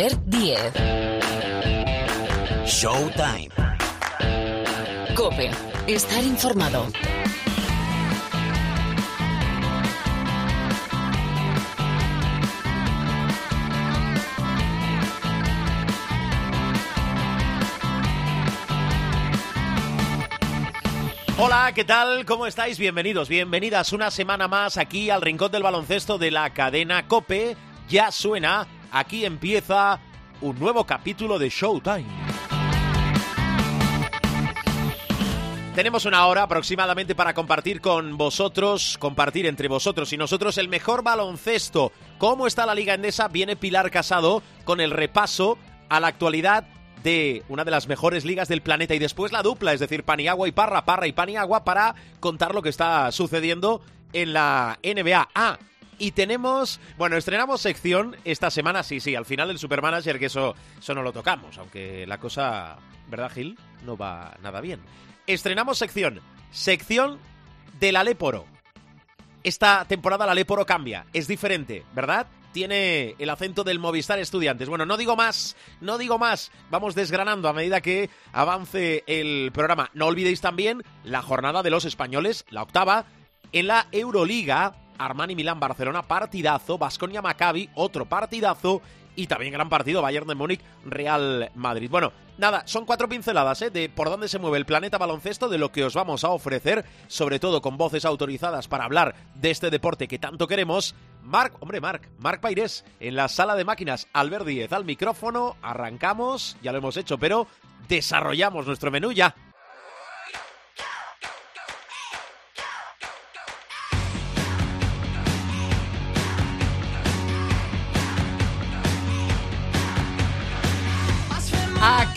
Albert Diez. Showtime. Cope. Estar informado. Hola, ¿qué tal? ¿Cómo estáis? Bienvenidos, bienvenidas una semana más aquí al Rincón del Baloncesto de la cadena Cope. Ya suena, aquí empieza un nuevo capítulo de Showtime. Tenemos una hora aproximadamente para compartir con vosotros, compartir entre vosotros y nosotros el mejor baloncesto. ¿Cómo está la Liga Endesa? Viene Pilar Casado con el repaso a la actualidad de una de las mejores ligas del planeta y después la dupla, es decir, Paniagua y Parra, Parra y Paniagua para contar lo que está sucediendo en la NBA. Ah, y tenemos, bueno, estrenamos sección esta semana, sí, sí, al final del Supermanager, que eso, eso no lo tocamos, aunque la cosa, ¿verdad, Gil? No va nada bien. Estrenamos sección, sección del Aléporo. Esta temporada el Aléporo cambia, es diferente, ¿verdad? tiene el acento del Movistar Estudiantes. Bueno, no digo más, no digo más. Vamos desgranando a medida que avance el programa. No olvidéis también la jornada de los españoles, la octava, en la Euroliga. Armani Milán Barcelona, partidazo. Basconia Maccabi, otro partidazo. Y también gran partido, Bayern de Múnich, Real Madrid. Bueno, nada, son cuatro pinceladas ¿eh? de por dónde se mueve el planeta baloncesto, de lo que os vamos a ofrecer, sobre todo con voces autorizadas para hablar de este deporte que tanto queremos. Marc, hombre, Marc, Marc Pairés, en la sala de máquinas, Albert Díez al micrófono, arrancamos, ya lo hemos hecho, pero desarrollamos nuestro menú ya.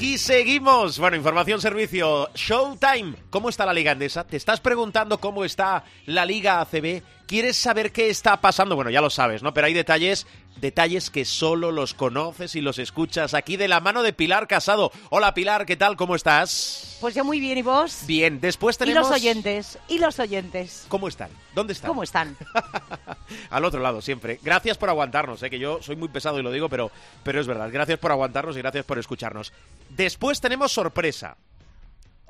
Aquí seguimos. Bueno, información, servicio, Showtime. ¿Cómo está la Liga Andesa? ¿Te estás preguntando cómo está la Liga ACB? ¿Quieres saber qué está pasando? Bueno, ya lo sabes, ¿no? Pero hay detalles, detalles que solo los conoces y los escuchas aquí de la mano de Pilar Casado. Hola Pilar, ¿qué tal? ¿Cómo estás? Pues yo muy bien, ¿y vos? Bien, después tenemos... Y los oyentes, y los oyentes. ¿Cómo están? ¿Dónde están? ¿Cómo están? Al otro lado, siempre. Gracias por aguantarnos, ¿eh? que yo soy muy pesado y lo digo, pero, pero es verdad. Gracias por aguantarnos y gracias por escucharnos. Después tenemos sorpresa.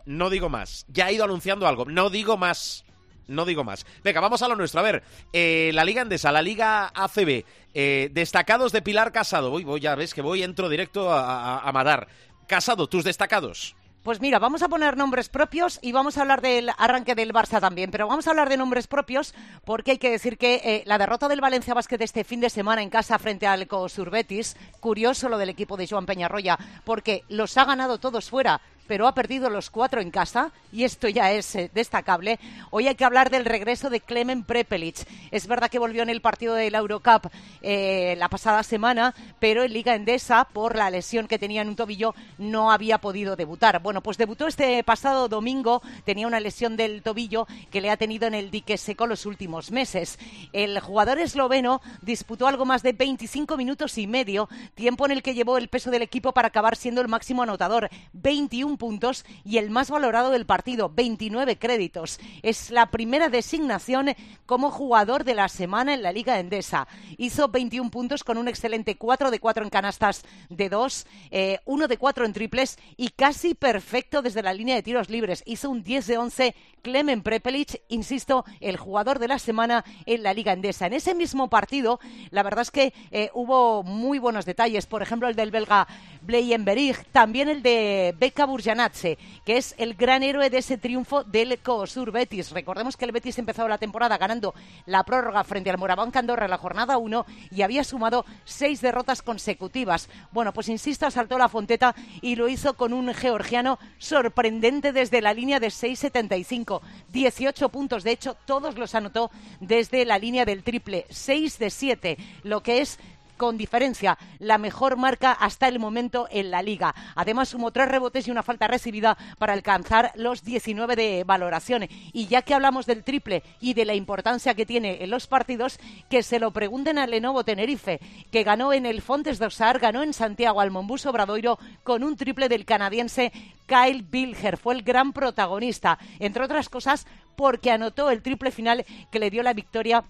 No digo más. Ya he ido anunciando algo. No digo más. No digo más. Venga, vamos a lo nuestro. A ver, eh, la Liga Endesa, la Liga ACB, eh, destacados de Pilar Casado. Voy, voy, ya ves que voy, entro directo a, a, a. Casado, tus destacados. Pues mira, vamos a poner nombres propios y vamos a hablar del arranque del Barça también, pero vamos a hablar de nombres propios porque hay que decir que eh, la derrota del Valencia Basket este fin de semana en casa frente al Cosurbetis, curioso lo del equipo de Joan Peñarroya, porque los ha ganado todos fuera pero ha perdido los cuatro en casa y esto ya es eh, destacable. Hoy hay que hablar del regreso de Clemen Prepelic. Es verdad que volvió en el partido de la Eurocup eh, la pasada semana, pero en Liga Endesa, por la lesión que tenía en un tobillo, no había podido debutar. Bueno, pues debutó este pasado domingo, tenía una lesión del tobillo que le ha tenido en el dique seco los últimos meses. El jugador esloveno disputó algo más de 25 minutos y medio, tiempo en el que llevó el peso del equipo para acabar siendo el máximo anotador, 21 puntos y el más valorado del partido, 29 créditos. Es la primera designación como jugador de la semana en la Liga Endesa. Hizo 21 puntos con un excelente 4 de 4 en canastas de 2, eh, 1 de 4 en triples y casi perfecto desde la línea de tiros libres. Hizo un 10 de 11 Clemen Prepelic, insisto, el jugador de la semana en la Liga Endesa. En ese mismo partido, la verdad es que eh, hubo muy buenos detalles. Por ejemplo, el del belga Bleienberg, también el de Becca Burjanatze, que es el gran héroe de ese triunfo del COSUR Betis. Recordemos que el Betis empezó la temporada ganando la prórroga frente al Moraván Candorra en la jornada 1 y había sumado seis derrotas consecutivas. Bueno, pues insisto, asaltó la fonteta y lo hizo con un georgiano sorprendente desde la línea de 6.75. 18 puntos, de hecho, todos los anotó desde la línea del triple. 6 de 7, lo que es con diferencia la mejor marca hasta el momento en la liga. Además sumó tres rebotes y una falta recibida para alcanzar los 19 de valoración. Y ya que hablamos del triple y de la importancia que tiene en los partidos, que se lo pregunten al Lenovo Tenerife, que ganó en el Fontes Dosar, ganó en Santiago al Mombuso Bradoiro con un triple del canadiense Kyle Bilger. Fue el gran protagonista, entre otras cosas porque anotó el triple final que le dio la victoria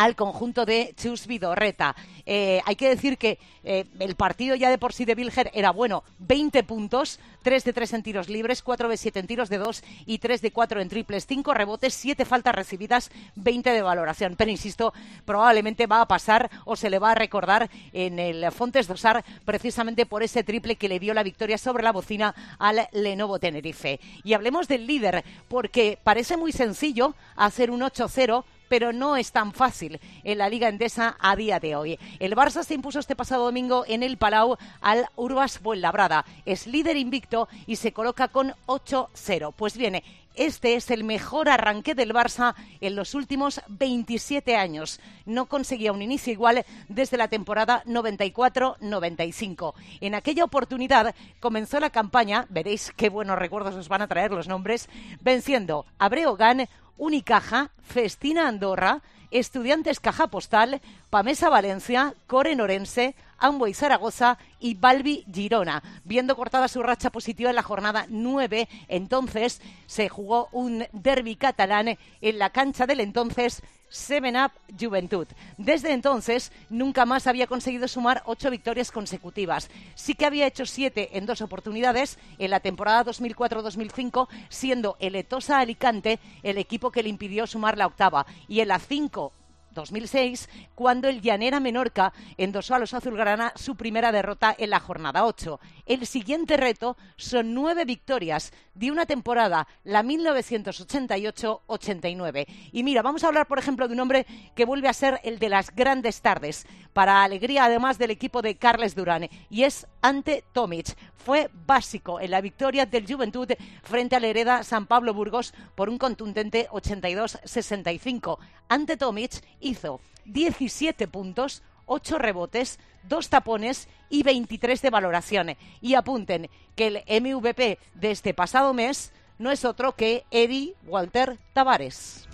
al conjunto de Chus Vidorreta. Eh, hay que decir que eh, el partido ya de por sí de Vilger era bueno, 20 puntos, 3 de 3 en tiros libres, 4 de 7 en tiros de 2 y 3 de 4 en triples, 5 rebotes, 7 faltas recibidas, 20 de valoración. Pero insisto, probablemente va a pasar o se le va a recordar en el Fontes Dosar precisamente por ese triple que le dio la victoria sobre la bocina al Lenovo Tenerife. Y hablemos del líder, porque parece muy sencillo hacer un 8-0 pero no es tan fácil en la Liga Endesa a día de hoy. El Barça se impuso este pasado domingo en el Palau al Urbas Fuenlabrada. Es líder invicto y se coloca con 8-0. Pues viene este es el mejor arranque del Barça en los últimos 27 años. No conseguía un inicio igual desde la temporada 94-95. En aquella oportunidad comenzó la campaña, veréis qué buenos recuerdos os van a traer los nombres, venciendo a Breogán, Unicaja, Festina Andorra, Estudiantes Caja Postal, Pamesa Valencia, Core Norense, Amboy Zaragoza y Balbi Girona. Viendo cortada su racha positiva en la jornada 9, entonces se jugó un derby catalán en la cancha del entonces Seven Up Juventud. Desde entonces, nunca más había conseguido sumar ocho victorias consecutivas. Sí que había hecho siete en dos oportunidades en la temporada 2004-2005, siendo el Etosa Alicante el equipo que le impidió sumar la octava. Y en la cinco 2006, cuando el Llanera Menorca endosó a los azulgrana su primera derrota en la jornada 8. El siguiente reto son nueve victorias de una temporada, la 1988-89. Y mira, vamos a hablar, por ejemplo, de un hombre que vuelve a ser el de las grandes tardes, para alegría además del equipo de Carles Durán, y es Ante Tomic. Fue básico en la victoria del Juventud frente al Hereda San Pablo Burgos por un contundente 82-65. Ante Tomic hizo 17 puntos, 8 rebotes, 2 tapones y 23 de valoración. Y apunten que el MVP de este pasado mes no es otro que Eddie Walter Tavares.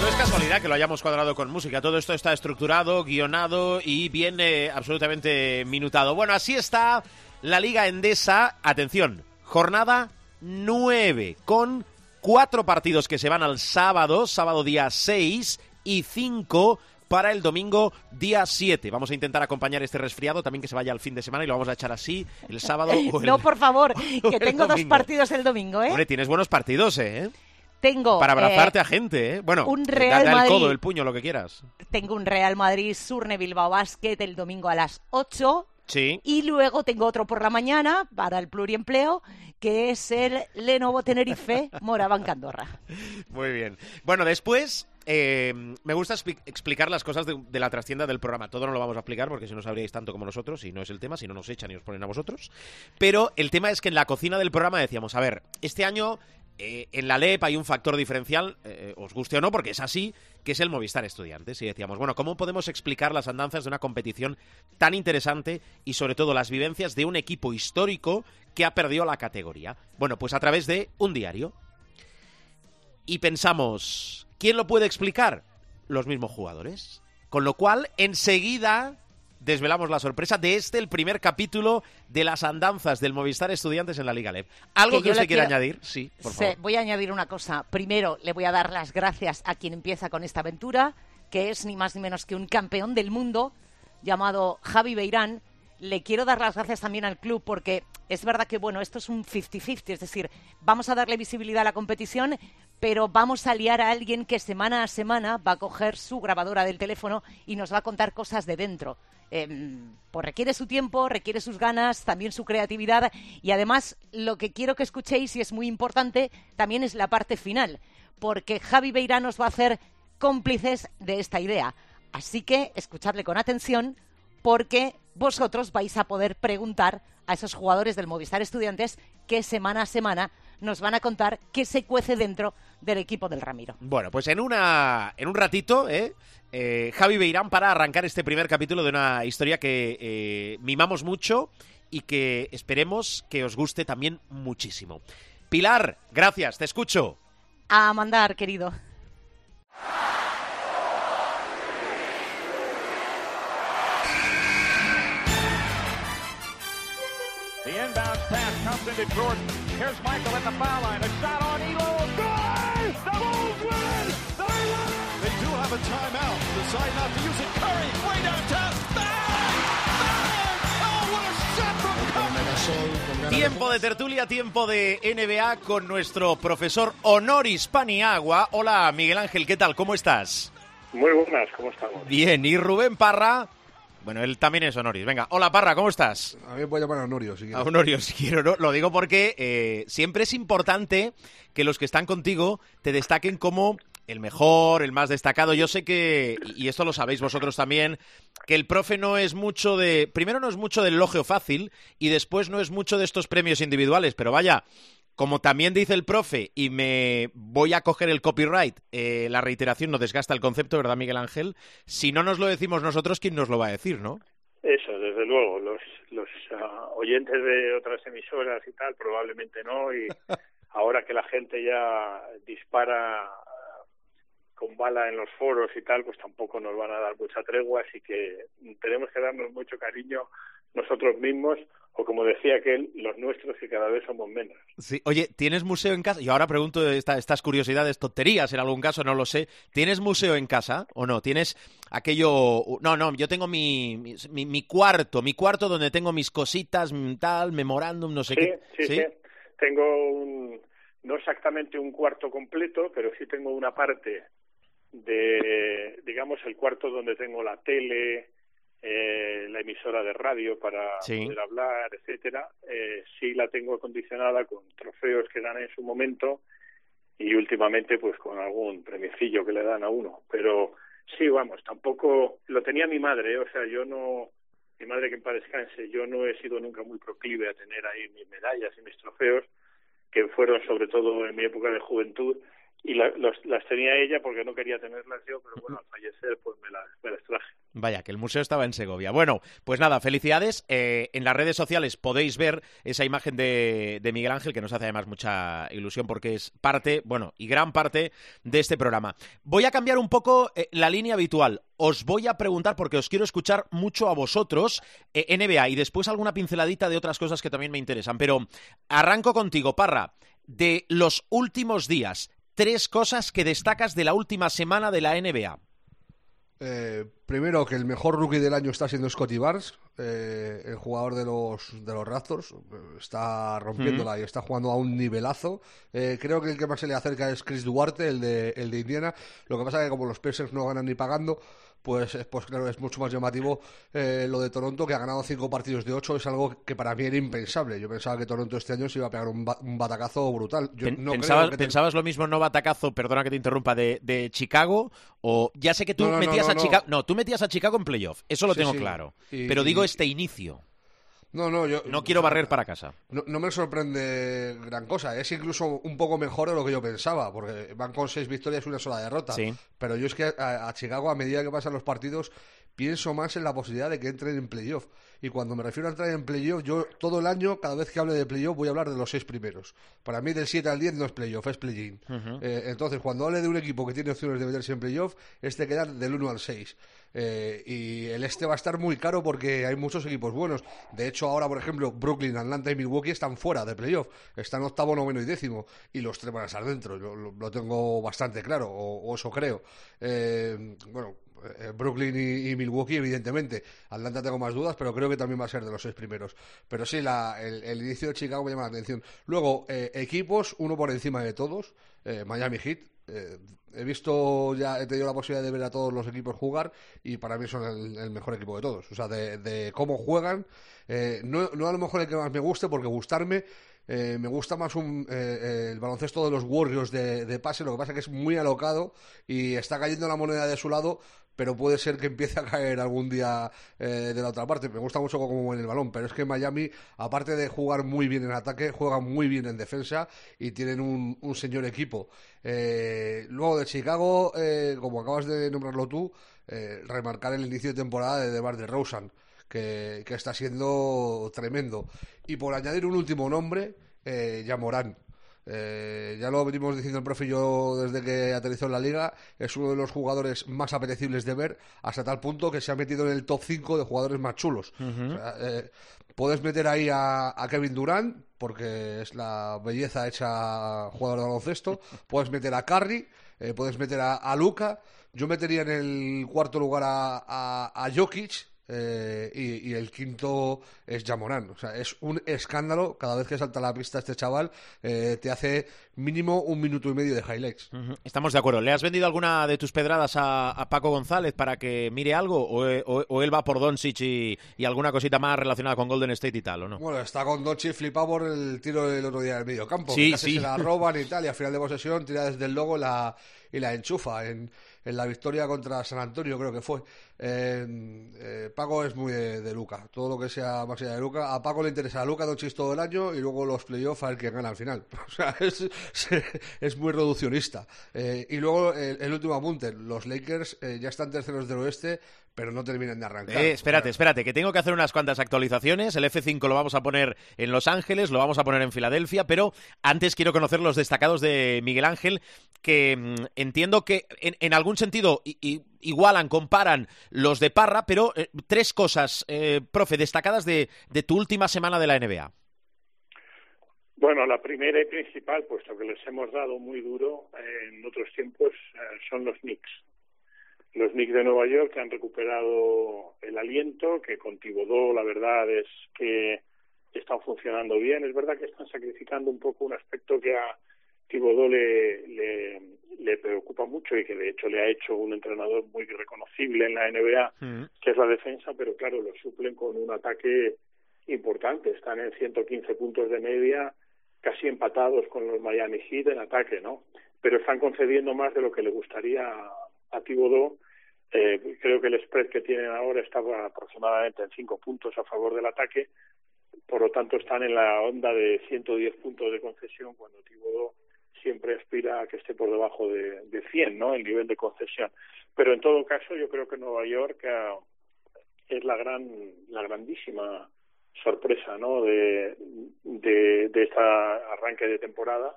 No es casualidad que lo hayamos cuadrado con música. Todo esto está estructurado, guionado y viene absolutamente minutado. Bueno, así está la Liga Endesa. Atención, jornada 9 con cuatro partidos que se van al sábado, sábado día 6 y 5 para el domingo día 7. Vamos a intentar acompañar este resfriado también que se vaya al fin de semana y lo vamos a echar así el sábado o el, No, por favor, que el tengo dos partidos el domingo, ¿eh? Hombre, tienes buenos partidos, ¿eh? Tengo Para abrazarte eh, a gente, ¿eh? Bueno, un da- Real da el Madrid. codo, el puño, lo que quieras. tengo un Real Madrid Surne Bilbao Basket el domingo a las 8 Sí. y luego tengo otro por la mañana para el pluriempleo que es el Lenovo Tenerife Morabanca Andorra. Muy bien. Bueno, después eh, me gusta expli- explicar las cosas de, de la trastienda del programa. Todo no lo vamos a explicar porque si no sabríais tanto como nosotros y no es el tema, si no nos echan y os ponen a vosotros. Pero el tema es que en la cocina del programa decíamos, a ver, este año eh, en la LEP hay un factor diferencial, eh, os guste o no, porque es así, que es el Movistar Estudiantes. Y decíamos, bueno, ¿cómo podemos explicar las andanzas de una competición tan interesante y sobre todo las vivencias de un equipo histórico que ha perdido la categoría? Bueno, pues a través de un diario. Y pensamos, ¿quién lo puede explicar? Los mismos jugadores. Con lo cual, enseguida desvelamos la sorpresa de este, el primer capítulo de las andanzas del Movistar Estudiantes en la Liga LEP. ¿Algo Que que, usted quiera quiero- añadir? Sí, por favor. voy a añadir una cosa. Primero, le voy a dar las gracias a quien empieza con esta aventura, que es ni más ni menos que un campeón del mundo llamado Javi Beirán. Le quiero dar las gracias también al club porque es verdad que, bueno, esto es un 50-50, es decir, vamos a darle visibilidad a la competición, pero vamos a liar a alguien que semana a semana va a coger su grabadora del teléfono y nos va a contar cosas de dentro. Em, pues requiere su tiempo, requiere sus ganas, también su creatividad y además lo que quiero que escuchéis y es muy importante también es la parte final, porque Javi Beirán nos va a hacer cómplices de esta idea. Así que escuchadle con atención porque vosotros vais a poder preguntar a esos jugadores del Movistar Estudiantes que semana a semana nos van a contar qué se cuece dentro del equipo del Ramiro. Bueno, pues en una en un ratito, ¿eh? Eh, Javi Beirán para arrancar este primer capítulo de una historia que eh, mimamos mucho y que esperemos que os guste también muchísimo. Pilar, gracias, te escucho. A mandar, querido. The inbound pass comes into Jordan. Here's Michael at the foul line. A shot on Elo. Good! The Bulls win! They win! They do have a timeout. Decide not to use it. Curry, way downtown. Bang! Bang! Oh, what a shot from Curry! Tiempo de tertulia, tiempo de NBA con nuestro profesor Honoris Paniagua. Hola, Miguel Ángel, ¿qué tal? ¿Cómo estás? Muy buenas, ¿cómo estamos? Bien, y Rubén Parra. Bueno, él también es Honoris. Venga, hola Parra, ¿cómo estás? A mí me puede llamar Honorio, si A quieres. Honorio, si quiero, ¿no? Lo digo porque eh, siempre es importante que los que están contigo te destaquen como el mejor, el más destacado. Yo sé que, y esto lo sabéis vosotros también, que el profe no es mucho de. Primero, no es mucho del elogio fácil y después no es mucho de estos premios individuales. Pero vaya, como también dice el profe, y me voy a coger el copyright, eh, la reiteración no desgasta el concepto, ¿verdad, Miguel Ángel? Si no nos lo decimos nosotros, ¿quién nos lo va a decir, no? Eso, desde luego, los, los ah, oyentes de otras emisoras y tal, probablemente no, y ahora que la gente ya dispara ah, con bala en los foros y tal, pues tampoco nos van a dar mucha tregua, así que tenemos que darnos mucho cariño nosotros mismos, o como decía aquel, los nuestros que cada vez somos menos. Sí. Oye, ¿tienes museo en casa? Y ahora pregunto esta- estas curiosidades, tonterías en algún caso, no lo sé. ¿Tienes museo en casa o no? ¿Tienes aquello...? No, no, yo tengo mi, mi, mi cuarto, mi cuarto donde tengo mis cositas, mm, tal, memorándum, no sé Sí, qué. sí, sí. Tengo un, no exactamente un cuarto completo, pero sí tengo una parte de, digamos, el cuarto donde tengo la tele, eh, la emisora de radio para Sí. poder hablar, etcétera. Eh, sí la tengo acondicionada con trofeos que dan en su momento y últimamente pues con algún premiecillo que le dan a uno. Pero sí, vamos, tampoco lo tenía mi madre, ¿eh? o sea, yo no mi madre que en paz descanse, yo no he sido nunca muy proclive a tener ahí mis medallas y mis trofeos, que fueron sobre todo en mi época de juventud, y la- los- las tenía ella porque no quería tenerlas yo, pero bueno, al fallecer pues me las, me las traje. Vaya, que el museo estaba en Segovia. Bueno, pues nada, felicidades. Eh, en las redes sociales podéis ver esa imagen de, Miguel Ángel, que nos hace además mucha ilusión porque es parte, bueno, y gran parte de este programa. Voy a cambiar un poco eh, la línea habitual. Os voy a preguntar, porque os quiero escuchar mucho a vosotros, eh, NBA, y después alguna pinceladita de otras cosas que también me interesan. Pero arranco contigo, Parra. De los últimos días, tres cosas que destacas de la última semana de la NBA. Eh, primero, que el mejor rookie del año está siendo Scotty Barnes, eh, el jugador de los, de los Raptors. Está rompiéndola y está jugando a un nivelazo. Eh, creo que el que más se le acerca es Chris Duarte, el de, el de Indiana. Lo que pasa es que como los Pacers no ganan ni pagando, pues, pues claro, es mucho más llamativo eh, lo de Toronto, que ha ganado cinco partidos de ocho. Es algo que para mí era impensable. Yo pensaba que Toronto este año se iba a pegar un, ba- un batacazo brutal. Yo Pen- no creo pensabas, te- ¿Pensabas lo mismo no batacazo, perdona que te interrumpa, de, de Chicago? O ya sé que tú No, metías a. Chicago. No, tú metías a Chicago en playoff. Eso lo Sí, tengo sí. claro. Y- Pero digo este inicio. No, no, yo No quiero barrer para casa. No, no me sorprende gran cosa. Es incluso un poco mejor de lo que yo pensaba, porque van con seis victorias y una sola derrota. Sí. Pero yo es que a, a Chicago, a medida que pasan los partidos, pienso más en la posibilidad de que entren en playoff. Y cuando me refiero a entrar en playoff, yo todo el año, cada vez que hable de playoff, voy a hablar de los seis primeros. Para mí, del 7 al 10 no es playoff, es play-in. Eh, entonces, cuando hable de un equipo que tiene opciones de meterse en playoff, este queda del 1 al 6. Eh, y el este va a estar muy caro porque hay muchos equipos buenos. De hecho, ahora, por ejemplo, Brooklyn, Atlanta y Milwaukee están fuera de playoff. Están octavo, noveno y décimo. Y los tres van a estar dentro. Lo, lo- lo tengo bastante claro, o, eso creo. Eh, bueno, eh, Brooklyn y, Milwaukee, evidentemente. Atlanta tengo más dudas, pero creo que también va a ser de los seis primeros. Pero sí, la- el, inicio de Chicago me llama la atención. Luego, equipos, uno por encima de todos. Miami Heat. Eh, he visto ya, he tenido la posibilidad de ver a todos los equipos jugar y para mí son el, el mejor equipo de todos. O sea, de, de cómo juegan. eh, no, a lo mejor el que más me guste, porque gustarme. eh, me gusta más un, eh, eh, el baloncesto de los Warriors de, de pase, lo que pasa que es muy alocado y está cayendo la moneda de su lado, pero puede ser que empiece a caer algún día eh, de la otra parte. Me gusta mucho cómo mueve el balón, pero es que Miami, aparte de jugar muy bien en ataque, juega muy bien en defensa y tienen un, señor equipo. Eh, luego de Chicago, eh, como acabas de nombrarlo tú, eh, remarcar el inicio de temporada de DeMar DeRozan, que, que está siendo tremendo. Y por añadir un último nombre, eh, Yamorán. Eh, ya lo venimos diciendo el profe y yo desde que aterrizó en la liga. Es uno de los jugadores más apetecibles de ver, hasta tal punto que se ha metido en el top 5 de jugadores más chulos. Eh, puedes meter ahí a, Kevin Durant, porque es la belleza hecha jugador de baloncesto. Puedes meter a Curry, eh, puedes meter a, Luca. Yo metería en el cuarto lugar a, a Jokic, eh, y, el quinto es Jamorán. O sea, es un escándalo cada vez que salta a la pista este chaval. Eh, te hace mínimo un minuto y medio de highlights. Estamos de acuerdo. ¿Le has vendido alguna de tus pedradas a, Paco González para que mire algo? ¿O, él va por Doncic y, y, alguna cosita más relacionada con Golden State y tal, o no? Bueno, está con Doncic flipado por el tiro del otro día del medio campo. Sí, sí. se la roban y tal. Y al final de posesión tira desde el logo la, y la enchufa. En, en la victoria contra San Antonio, creo que fue. Eh, Paco es muy de, Luca, todo lo que sea más allá de Luca. A Paco le interesa a Luca Doncic todo el año y luego los playoffs a el que gana al final. O sea, es, es muy reduccionista. Eh, y luego el, último apunte, los Lakers eh, ya están terceros del oeste, pero no terminan de arrancar. Espérate, espérate, que tengo que hacer unas cuantas actualizaciones. El F5 lo vamos a poner en Los Ángeles, lo vamos a poner en Filadelfia, pero antes quiero conocer los destacados de Miguel Ángel, que mm, entiendo que en, algún sentido igualan, comparan los de Parra, pero eh, tres cosas, eh, profe, destacadas de, de tu última semana de la NBA. Bueno, la primera y principal, puesto que les hemos dado muy duro en otros tiempos, son los Knicks los Knicks de Nueva York que han recuperado el aliento, que con Tibodó la verdad es que están funcionando bien. Es verdad que están sacrificando un poco un aspecto que a Tibodó le, le, le preocupa mucho y que de hecho le ha hecho un entrenador muy reconocible en la NBA, mm. que es la defensa, pero claro, lo suplen con un ataque importante. Están en 115 puntos de media, casi empatados con los Miami Heat en ataque, ¿no? Pero están concediendo más de lo que le gustaría a Tibodó eh, creo que el spread que tienen ahora está aproximadamente en cinco puntos a favor del ataque, por lo tanto están en la onda de 110 puntos de concesión cuando Tibodó siempre aspira a que esté por debajo de, de 100, ¿no? El nivel de concesión. Pero en todo caso, yo creo que Nueva York ah, es la gran, la grandísima sorpresa, ¿no? De, de, de este arranque de temporada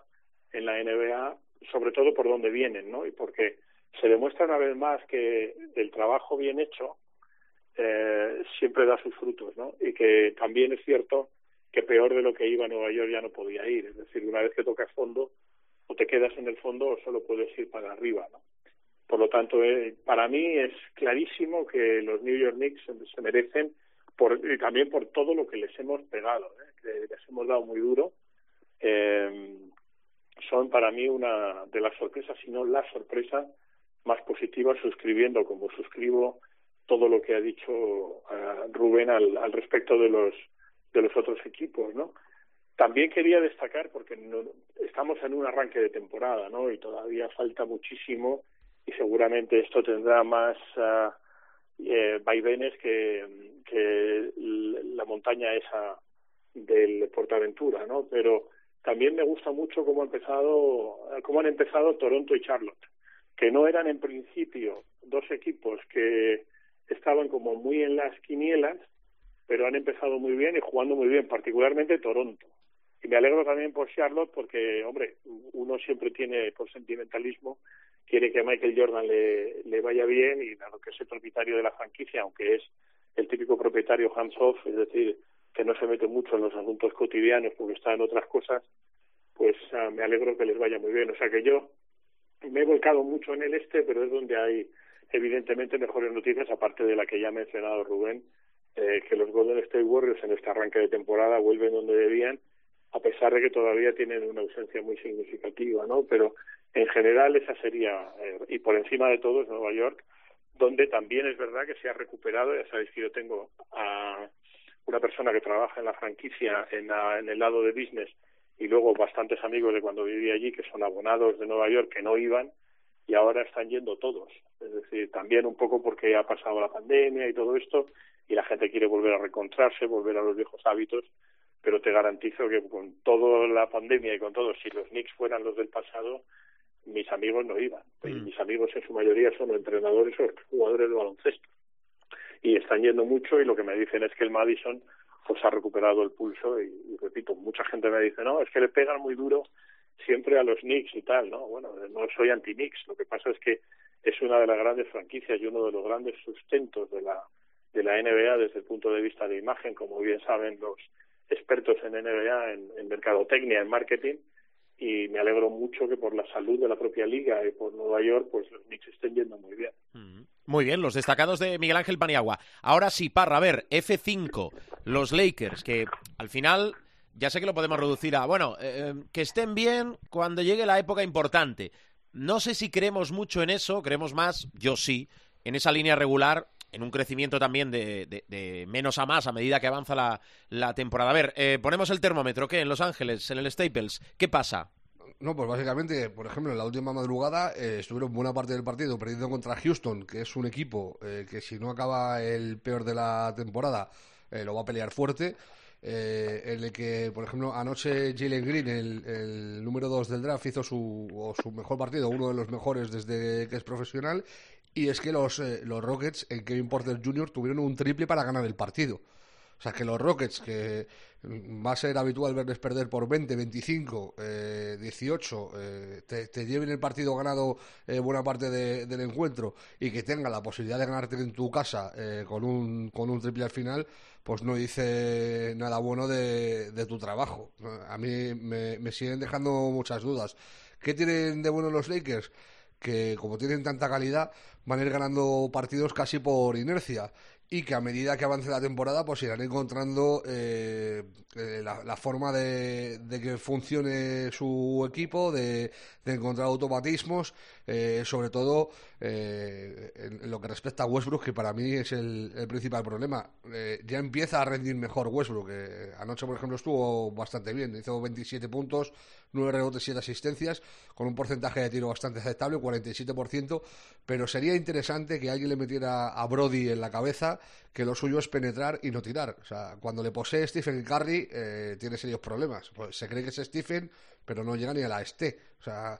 en la NBA, sobre todo por dónde vienen, ¿no? Y porque se demuestra una vez más que el trabajo bien hecho eh, siempre da sus frutos, ¿no? Y que también es cierto que peor de lo que iba Nueva York ya no podía ir. Es decir, una vez que tocas fondo, o te quedas en el fondo o solo puedes ir para arriba, ¿no? Por lo tanto, eh, para mí es clarísimo que los New York Knicks se merecen, por, y también por todo lo que les hemos pegado, ¿eh? que les hemos dado muy duro. Eh, son para mí una de las sorpresas, si no la sorpresa más positiva suscribiendo como suscribo todo lo que ha dicho uh, Rubén al, al, respecto de los de los otros equipos, ¿no? También quería destacar porque no, estamos en un arranque de temporada, ¿no? Y todavía falta muchísimo y seguramente esto tendrá más uh, eh, vaivenes que, la montaña esa del Portaventura, ¿no? Pero también me gusta mucho cómo ha empezado cómo han empezado Toronto y Charlotte que no eran en principio dos equipos que estaban como muy en las quinielas, pero han empezado muy bien y jugando muy bien, particularmente Toronto. Y me alegro también por Charlotte porque, hombre, uno siempre tiene, por sentimentalismo, quiere que Michael Jordan le, le vaya bien y dado que es el propietario de la franquicia, aunque es el típico propietario hands-off, es decir, que no se mete mucho en los asuntos cotidianos porque está en otras cosas, pues ah, me alegro que les vaya muy bien. O sea que yo me he volcado mucho en el este, pero es donde hay evidentemente mejores noticias, aparte de la que ya ha mencionado Rubén, eh, que los Golden State Warriors en este arranque de temporada vuelven donde debían, a pesar de que todavía tienen una ausencia muy significativa, ¿no? Pero en general esa sería, eh, y por encima de todo es Nueva York, donde también es verdad que se ha recuperado, ya sabéis que yo tengo a una persona que trabaja en la franquicia en, en el lado de business y luego bastantes amigos de cuando vivía allí que son abonados de Nueva York que no iban y ahora están yendo todos. Es decir, también un poco porque ha pasado la pandemia y todo esto y la gente quiere volver a reencontrarse, volver a los viejos hábitos, pero te garantizo que con toda la pandemia y con todo, si los Knicks fueran los del pasado, mis amigos no iban. Y mm. mis amigos en su mayoría son entrenadores o jugadores de baloncesto. Y están yendo mucho y lo que me dicen es que el Madison pues ha recuperado el pulso y, repito, mucha gente me dice, no, es que le pegan muy duro siempre a los Knicks y tal, ¿no? Bueno, no soy anti-Knicks, lo que pasa es que es una de las grandes franquicias y uno de los grandes sustentos de la de la NBA desde el punto de vista de imagen, como bien saben los expertos en NBA, en, mercadotecnia, en marketing, y me alegro mucho que por la salud de la propia liga y por Nueva York, pues los Knicks estén yendo muy bien. Muy bien, los destacados de Miguel Ángel Paniagua. Ahora sí, Parra, a ver, F5, los Lakers, que al final ya sé que lo podemos reducir a, bueno, eh, que estén bien cuando llegue la época importante. No sé si creemos mucho en eso, creemos más, yo sí, en esa línea regular, en un crecimiento también de, de, menos a más a medida que avanza la, la temporada. A ver, eh, ponemos el termómetro, ¿qué? En Los Ángeles, en el Staples, ¿qué pasa? No, pues básicamente, por ejemplo, en la última madrugada eh, estuvieron buena parte del partido perdiendo contra Houston, que es un equipo eh, que si no acaba el peor de la temporada eh, lo va a pelear fuerte. Eh, en el que, por ejemplo, anoche Jalen Green, el, número 2 del draft, hizo su, o su mejor partido, uno de los mejores desde que es profesional. Y es que los, eh, los Rockets en Kevin Porter Jr. tuvieron un triple para ganar el partido. O sea, que los Rockets, que va a ser habitual verles perder por 20, 25, eh, 18, eh, te, te, lleven el partido ganado eh, buena parte de, del encuentro y que tenga la posibilidad de ganarte en tu casa eh, con, un, con un triple al final, pues no dice nada bueno de, de tu trabajo. A mí me siguen dejando muchas dudas. ¿Qué tienen de bueno los Lakers? que como tienen tanta calidad van a ir ganando partidos casi por inercia y que a medida que avance la temporada pues irán encontrando eh, eh, la, forma de, que funcione su equipo, de encontrar automatismos, eh, sobre todo eh, en, lo que respecta a Westbrook, que para mí es el, el principal problema. Eh, ya empieza a rendir mejor Westbrook, anoche por ejemplo estuvo bastante bien, hizo 27 puntos, 9 rebotes, 7 asistencias, con un porcentaje de tiro bastante aceptable, 47%, pero sería interesante que alguien le metiera a Brody en la cabeza que lo suyo es penetrar y no tirar. O sea, cuando le posee Stephen Curry, eh, tiene serios problemas. Pues se cree que es Stephen, pero no llega ni a la este. O sea,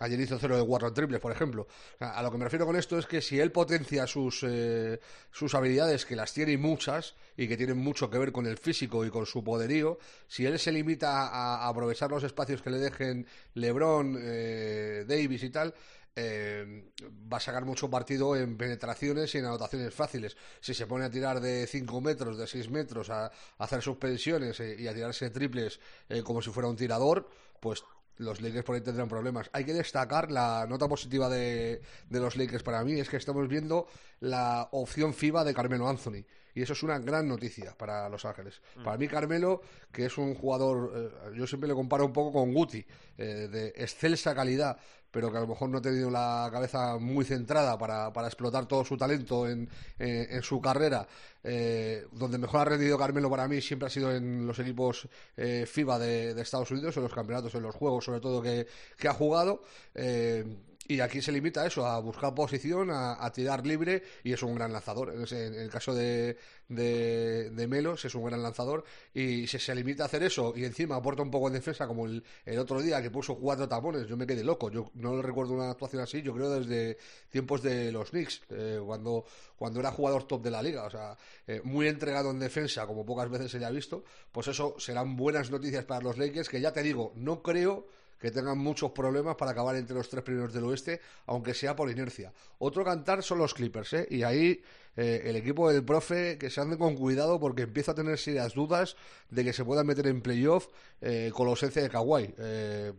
Ayer hizo cero de cuatro en triples, por ejemplo. A lo que me refiero con esto es que si él potencia sus, eh, sus habilidades, que las tiene muchas y que tienen mucho que ver con el físico y con su poderío, si él se limita a, aprovechar los espacios que le dejen LeBron, eh, Davis y tal, eh, va a sacar mucho partido en penetraciones y en anotaciones fáciles. Si se pone a tirar de 5 metros, de 6 metros, a, a hacer suspensiones eh, y a tirarse triples eh, como si fuera un tirador, pues los Lakers por ahí tendrán problemas. Hay que destacar la nota positiva de, de, los Lakers para mí, es que estamos viendo la opción FIBA de Carmelo Anthony. Y eso es una gran noticia para Los Ángeles. Mm. Para mí, Carmelo, que es un jugador, eh, yo siempre le comparo un poco con Guti, eh, de excelsa calidad, pero que a lo mejor no ha tenido la cabeza muy centrada para, para explotar todo su talento en, en, en su carrera. Eh, donde mejor ha rendido Carmelo para mí siempre ha sido en los equipos eh, FIBA de, de, Estados Unidos, en los campeonatos, en los juegos, sobre todo que, que ha jugado. Eh, y aquí se limita a eso, a buscar posición, a, tirar libre y es un gran lanzador. En, ese, en el caso de, de, de, Melos es un gran lanzador y si se limita a hacer eso y encima aporta un poco en defensa como el, el otro día que puso cuatro tapones, yo me quedé loco. Yo no recuerdo una actuación así, yo creo desde tiempos de los Knicks, eh, cuando, cuando era jugador top de la liga. O sea, eh, muy entregado en defensa como pocas veces se le ha visto. Pues eso serán buenas noticias para los Lakers que ya te digo, no creo que tengan muchos problemas para acabar entre los tres primeros del oeste, aunque sea por inercia. Otro cantar son los Clippers, ¿eh? y ahí eh, el equipo del profe que se ande con cuidado porque empieza a tener serias dudas de que se puedan meter en playoff eh, con la ausencia de Kawhi. Eh,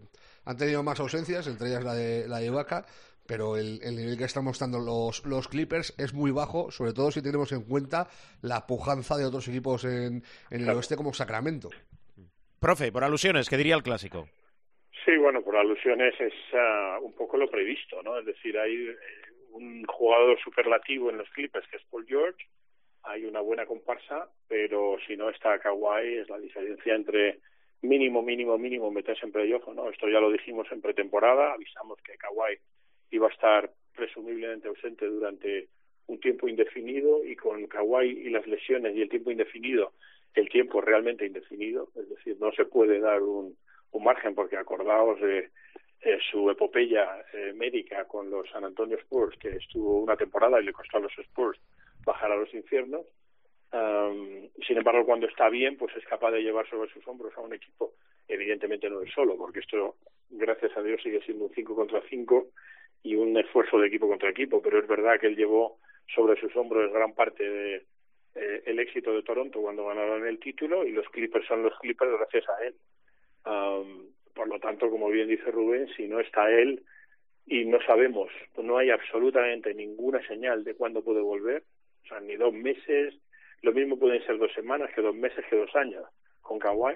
han tenido más ausencias, entre ellas la de, la de Ibaka, pero el, el, nivel que están mostrando los, los, Clippers es muy bajo, sobre todo si tenemos en cuenta la pujanza de otros equipos en, en el oeste como Sacramento. Profe, por alusiones, ¿qué diría el clásico? Sí, bueno, por alusiones es uh, un poco lo previsto, ¿no? Es decir, hay eh, un jugador superlativo en los Clippers que es Paul George, hay una buena comparsa, pero si no está Kawhi es la diferencia entre mínimo, mínimo, mínimo meterse en playoff, ¿no? Esto ya lo dijimos en pretemporada, avisamos que Kawhi iba a estar presumiblemente ausente durante un tiempo indefinido y con Kawhi y las lesiones y el tiempo indefinido, el tiempo realmente indefinido, es decir, no se puede dar un un margen, porque acordaos de su epopeya eh, médica con los San Antonio Spurs, que estuvo una temporada y le costó a los Spurs bajar a los infiernos. Um, sin embargo, cuando está bien, pues es capaz de llevar sobre sus hombros a un equipo. Evidentemente no es solo, porque esto gracias a Dios sigue siendo un 5 contra 5 y un esfuerzo de equipo contra equipo, pero es verdad que él llevó sobre sus hombros gran parte de eh, el éxito de Toronto cuando ganaron el título y los Clippers son los Clippers gracias a él. Por lo tanto, como bien dice Rubén, si no está él y no sabemos, no hay absolutamente ninguna señal de cuándo puede volver, o sea, ni dos meses, lo mismo pueden ser dos semanas que dos meses que dos años con Kawhi.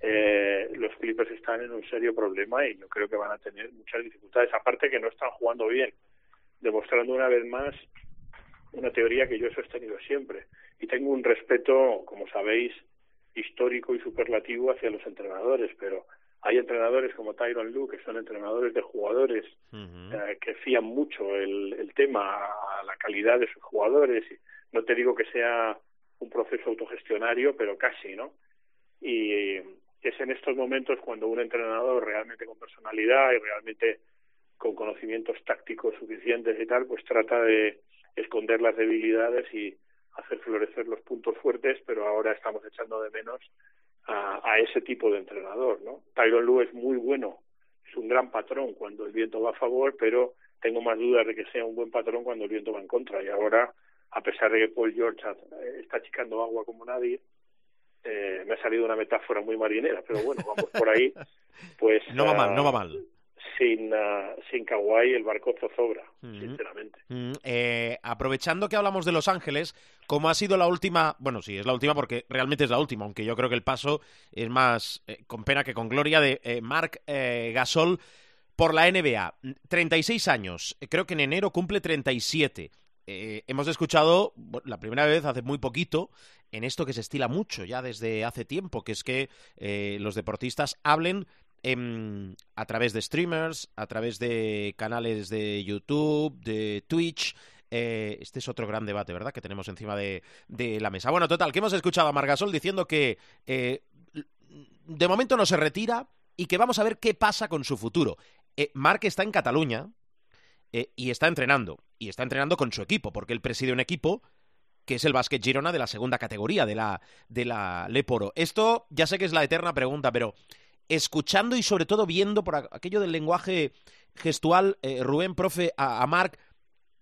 Eh, los Clippers están en un serio problema y yo creo que van a tener muchas dificultades, aparte que no están jugando bien, demostrando una vez más una teoría que yo he sostenido siempre. Y tengo un respeto, como sabéis, histórico y superlativo hacia los entrenadores, pero hay entrenadores como Tyron Lu, que son entrenadores de jugadores eh, que fían mucho el, el tema a la calidad de sus jugadores. No te digo que sea un proceso autogestionario, pero casi, ¿no? Y es en estos momentos cuando un entrenador realmente con personalidad y realmente con conocimientos tácticos suficientes y tal, pues trata de esconder las debilidades y hacer florecer los puntos fuertes, pero ahora estamos echando de menos a, a ese tipo de entrenador, ¿no? Tyron Lue es muy bueno, es un gran patrón cuando el viento va a favor, pero tengo más dudas de que sea un buen patrón cuando el viento va en contra. Y ahora, a pesar de que Paul George está achicando agua como nadie, eh, me ha salido una metáfora muy marinera, pero bueno, vamos por ahí. Pues no va mal, no va ah, mal sin, uh, sin Kawhi el barco zozobra, sinceramente. Eh, aprovechando que hablamos de Los Ángeles, ¿cómo ha sido la última? Bueno, sí, es la última porque realmente es la última, aunque yo creo que el paso es más eh, con pena que con gloria de eh, Marc Gasol por la NBA. 36 años, creo que en enero cumple 37. hemos escuchado la primera vez hace muy poquito en esto que se estila mucho ya desde hace tiempo, que es que los deportistas hablen a través de streamers, a través de canales de YouTube, de Twitch. Eh, este es otro gran debate, ¿verdad?, que tenemos encima de, la mesa. Bueno, total, que hemos escuchado a Margasol diciendo que eh, de momento no se retira y que vamos a ver qué pasa con su futuro. Eh, Marc está en Cataluña y está entrenando. Y está entrenando con su equipo, porque él preside un equipo que es el Basket Girona de la segunda categoría de la, de la Leporo. Esto ya sé que es la eterna pregunta, pero escuchando y sobre todo viendo por aquello del lenguaje gestual, eh, Rubén, profe, a, a Marc,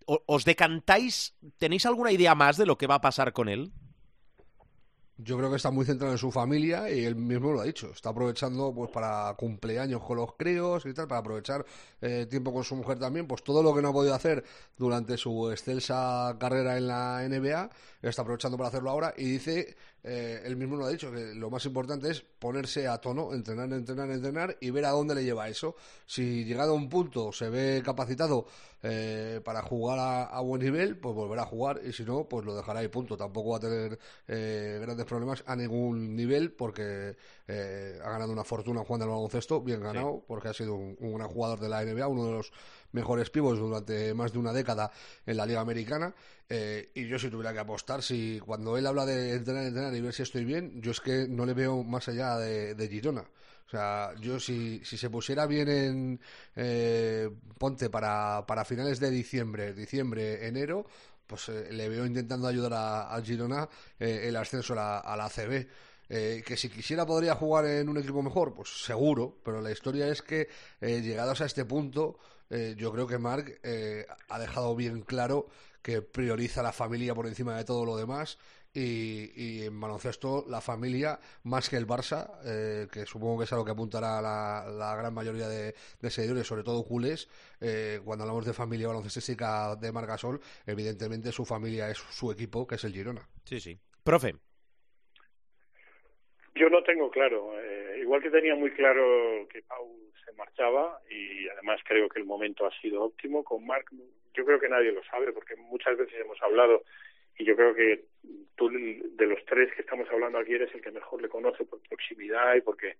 ¿os decantáis? ¿Tenéis alguna idea más de lo que va a pasar con él? Yo creo que está muy centrado en su familia y él mismo lo ha dicho. Está aprovechando pues para cumpleaños con los críos y tal, para aprovechar eh, tiempo con su mujer también. Pues todo lo que no ha podido hacer durante su excelsa carrera en la NBA, está aprovechando para hacerlo ahora y dice eh, él mismo lo ha dicho, que lo más importante es ponerse a tono, entrenar, entrenar, entrenar y ver a dónde le lleva eso. Si llegado a un punto se ve capacitado eh, para jugar a, buen nivel, pues volverá a jugar y si no, pues lo dejará ahí punto. Tampoco va a tener eh, grandes problemas a ningún nivel porque ha ganado una fortuna jugando al baloncesto, bien ganado, porque ha sido un, un gran jugador de la NBA, uno de los mejores pibos durante más de una década en la Liga Americana. Eh, y yo si tuviera que apostar, si cuando él habla de entrenar, entrenar y ver si estoy bien, yo es que no le veo más allá de, de Girona. O sea, yo si, si se pusiera bien en eh, Ponte para, para finales de diciembre, diciembre, enero, pues eh, le veo intentando ayudar a, Girona el ascenso a la, a la ACB. Que si quisiera podría jugar en un equipo mejor, pues seguro, pero la historia es que llegados a este punto, eh, yo creo que Marc eh, ha dejado bien claro que prioriza la familia por encima de todo lo demás y, en baloncesto la familia más que el Barça, eh, que supongo que es a lo que apuntará la, gran mayoría de, seguidores, sobre todo culés, cuando hablamos de familia baloncestística de Margasol, evidentemente su familia es su equipo, que es el Girona. Sí, sí. Profe. Yo no tengo claro. igual que tenía muy claro que Pau se marchaba y además creo que el momento ha sido óptimo. Con Marc yo creo que nadie lo sabe porque muchas veces hemos hablado y yo creo que tú de los tres que estamos hablando aquí eres el que mejor le conoce por proximidad y porque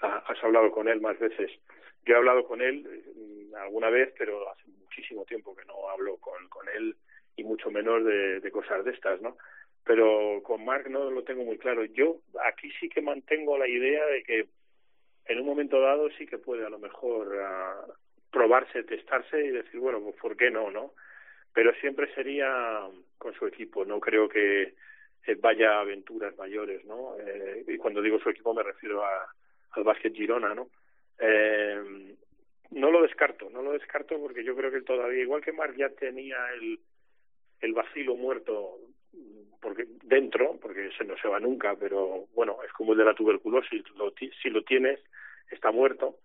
has hablado con él más veces. Yo he hablado con él mm, alguna vez, pero hace muchísimo tiempo que no hablo con, con él y mucho menos de, de cosas de estas, ¿no? Pero con Marc no lo tengo muy claro. Yo aquí sí que mantengo la idea de que en un momento dado sí que puede a lo mejor uh, probarse, testarse y decir, bueno, pues ¿por qué no, no? Pero siempre sería con su equipo, no creo que eh, vaya a aventuras mayores, ¿no? Eh, y cuando digo su equipo me refiero a, al básquet Girona, ¿no? Eh, no lo descarto, no lo descarto porque yo creo que todavía, igual que Mark ya tenía el, el vacilo muerto porque dentro, porque ese no se va nunca, pero bueno, es como el de la tuberculosis, lo, si lo tienes, está muerto,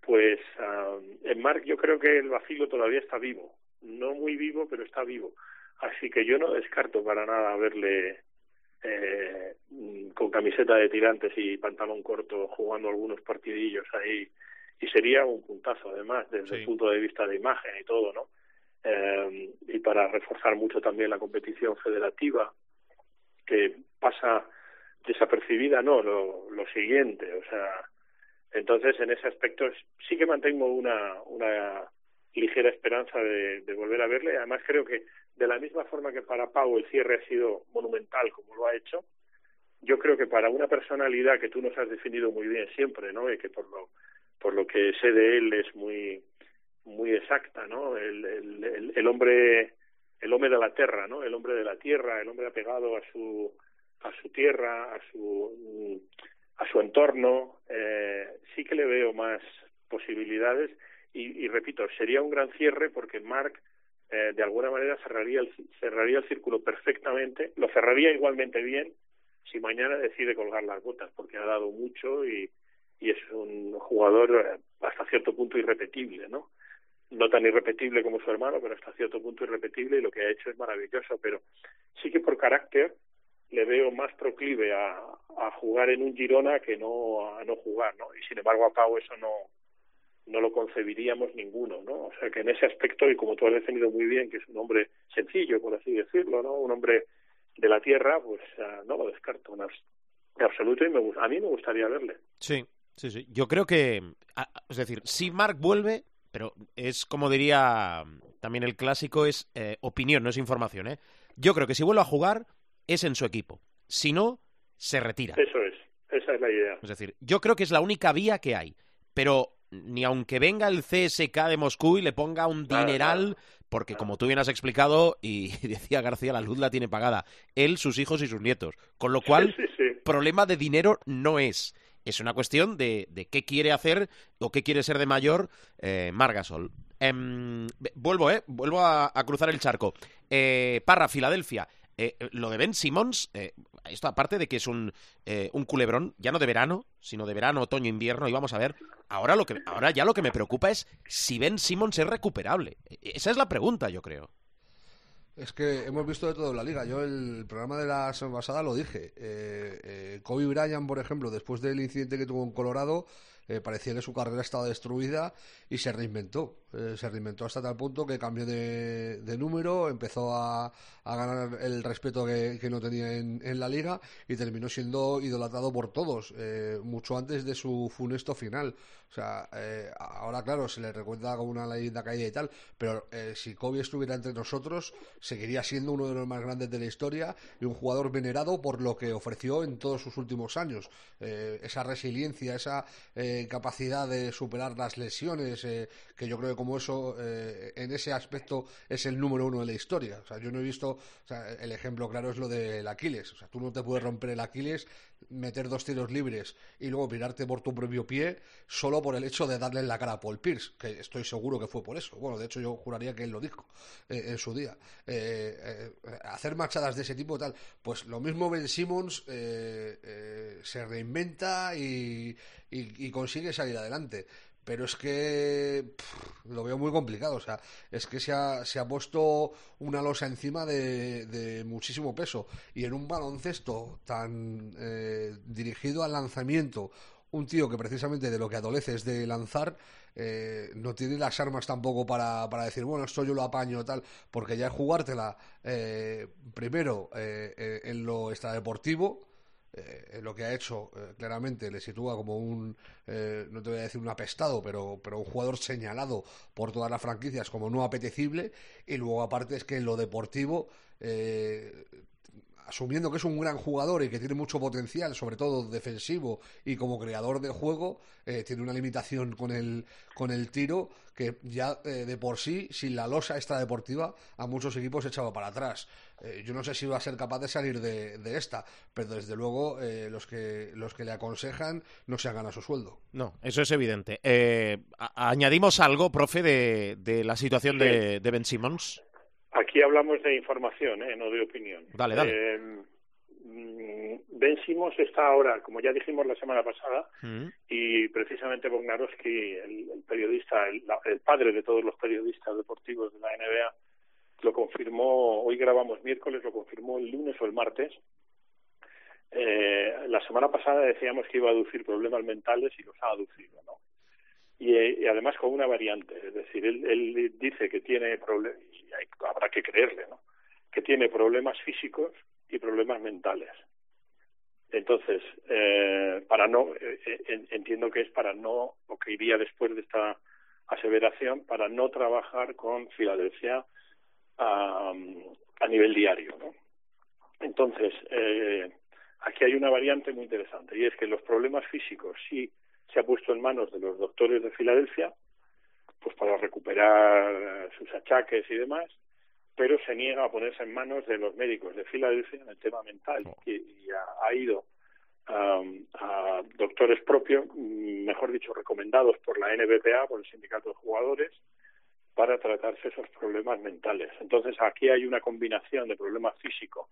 pues uh, en Mark yo creo que el vacilo todavía está vivo, no muy vivo, pero está vivo. Así que yo no descarto para nada verle eh, con camiseta de tirantes y pantalón corto jugando algunos partidillos ahí y sería un puntazo además desde el punto de vista de imagen y todo, ¿no? Eh, y para reforzar mucho también la competición federativa que pasa desapercibida, no, lo, siguiente, o sea, entonces en ese aspecto sí que mantengo una, una ligera esperanza de, de volver a verle, además creo que de la misma forma que para Pau el cierre ha sido monumental como lo ha hecho, yo creo que para una personalidad que tú nos has definido muy bien siempre, ¿no? Y que por lo por lo que sé de él es muy muy exacta, ¿no? El, hombre el hombre de la tierra, ¿no? El hombre de la tierra, el hombre apegado a su a su tierra, a su a su entorno, eh, sí que le veo más posibilidades y, y repito, sería un gran cierre porque Mark eh, de alguna manera cerraría el, cerraría el círculo perfectamente, lo cerraría igualmente bien si mañana decide colgar las botas, porque ha dado mucho y, y es un jugador eh, hasta cierto punto irrepetible, ¿no? No tan irrepetible como su hermano, pero hasta cierto punto irrepetible y lo que ha hecho es maravilloso, pero sí que por carácter le veo más proclive a, a jugar en un Girona que no a no jugar, ¿no? Y sin embargo a Pau eso no no lo concebiríamos ninguno, ¿no? O sea que en ese aspecto, y como tú has definido muy bien, que es un hombre sencillo, por así decirlo, ¿no? Un hombre de la tierra, pues uh, no lo descarto en, absoluto y me, a mí me gustaría verle. Sí, sí, sí. Yo creo que, es decir, si Mark vuelve, pero es como diría también el clásico, es eh, opinión, no es información, ¿eh? Yo creo que si vuelve a jugar es en su equipo. Si no, se retira. Eso es, esa es la idea. Es decir, yo creo que es la única vía que hay. Pero ni aunque venga el CSK de Moscú y le ponga un dineral, porque como tú bien has explicado, y decía García, la luz la tiene pagada, él, sus hijos y sus nietos. Con lo cual, problema de dinero no es. Es una cuestión de, de, qué quiere hacer o qué quiere ser de mayor eh, Margasol. Eh, vuelvo, ¿eh? Vuelvo a, cruzar el charco. Eh, Parra, Filadelfia. Eh, lo de Ben Simmons, eh, esto aparte de que es un, eh, un culebrón, ya no de verano, sino de verano, otoño, invierno, y vamos a ver, ahora, lo que, ahora ya lo que me preocupa es si Ben Simmons es recuperable. Esa es la pregunta, yo creo. Es que hemos visto de todo la liga. Yo el programa de la semana pasada lo dije. Eh, eh, Kobe Bryant, por ejemplo, después del incidente que tuvo en Colorado, eh, parecía que su carrera estaba destruida y se reinventó. Eh, se reinventó hasta tal punto que cambió de, de número, empezó a, a, ganar el respeto que, que no tenía en, en, la liga y terminó siendo idolatrado por todos, eh, mucho antes de su funesto final. O sea, eh, ahora claro, se le recuerda como una leyenda caída y tal, pero si Kobe estuviera entre nosotros, seguiría siendo uno de los más grandes de la historia y un jugador venerado por lo que ofreció en todos sus últimos años. Esa resiliencia, esa capacidad de superar las lesiones, que yo creo que como eso, en ese aspecto, es el número uno de la historia. O sea, yo no he visto, el ejemplo claro es lo del Aquiles. O sea, tú no te puedes romper el Aquiles, meter dos tiros libres y luego pirarte por tu propio pie solo por el hecho de darle en la cara a Paul Pierce, que estoy seguro que fue por eso. Bueno, de hecho yo juraría que él lo dijo eh, en su día. Eh, eh, hacer machadas de ese tipo tal, pues lo mismo Ben Simmons se reinventa y, y, y consigue salir adelante pero es que lo veo muy complicado. O sea, es que se ha, se ha puesto una losa encima de, muchísimo peso. Y en un baloncesto tan eh, dirigido al lanzamiento, un tío que precisamente de lo que adolece es de lanzar, eh, no tiene las armas tampoco para, para, decir, bueno, esto yo lo apaño tal, porque ya es jugártela eh, primero eh, en lo extradeportivo eh, lo que ha hecho eh, claramente le sitúa como un, eh, no te voy a decir un apestado, pero, pero un jugador señalado por todas las franquicias como no apetecible. Y luego, aparte, es que en lo deportivo asumiendo que es un gran jugador y que tiene mucho potencial, sobre todo defensivo y como creador de juego, eh, tiene una limitación con el, con el tiro que ya eh, de por sí, sin la losa extra deportiva, a muchos equipos echaba para atrás. Eh, yo no sé si va a ser capaz de salir de, de esta, pero desde luego los, que, los que le aconsejan no se hagan a su sueldo. No, eso es evidente. añadimos algo, profe, de, de la situación de, de Ben Simmons. Aquí hablamos de información, ¿eh? no de opinión. Dale, dale. Eh, mm, ben Simons está ahora, como ya dijimos la semana pasada, Mm. y precisamente Bognarowski, el, el periodista, el, el padre de todos los periodistas deportivos de la NBA, lo confirmó, hoy grabamos miércoles, lo confirmó el lunes o el martes. Eh, la semana pasada decíamos que iba a aducir problemas mentales y los ha aducido, ¿no? Y, eh, y además con una variante, es decir, él, él dice que tiene problemas, hay- habrá que creerle, ¿no? Que tiene problemas físicos y problemas mentales. Entonces, eh, para no, eh, eh, entiendo que es para no, o que iría después de esta aseveración, para no trabajar con Filadelfia a, a nivel diario, ¿no? Entonces, eh, aquí hay una variante muy interesante y es que los problemas físicos sí se ha puesto en manos de los doctores de Filadelfia, pues para recuperar eh, sus achaques y demás, pero se niega a ponerse en manos de los médicos de Filadelfia en el tema mental y, y ha, ha ido um, a doctores propios, mm, mejor dicho, recomendados por la NBPA, por el sindicato de jugadores, para tratarse esos problemas mentales. Entonces aquí hay una combinación de problema físico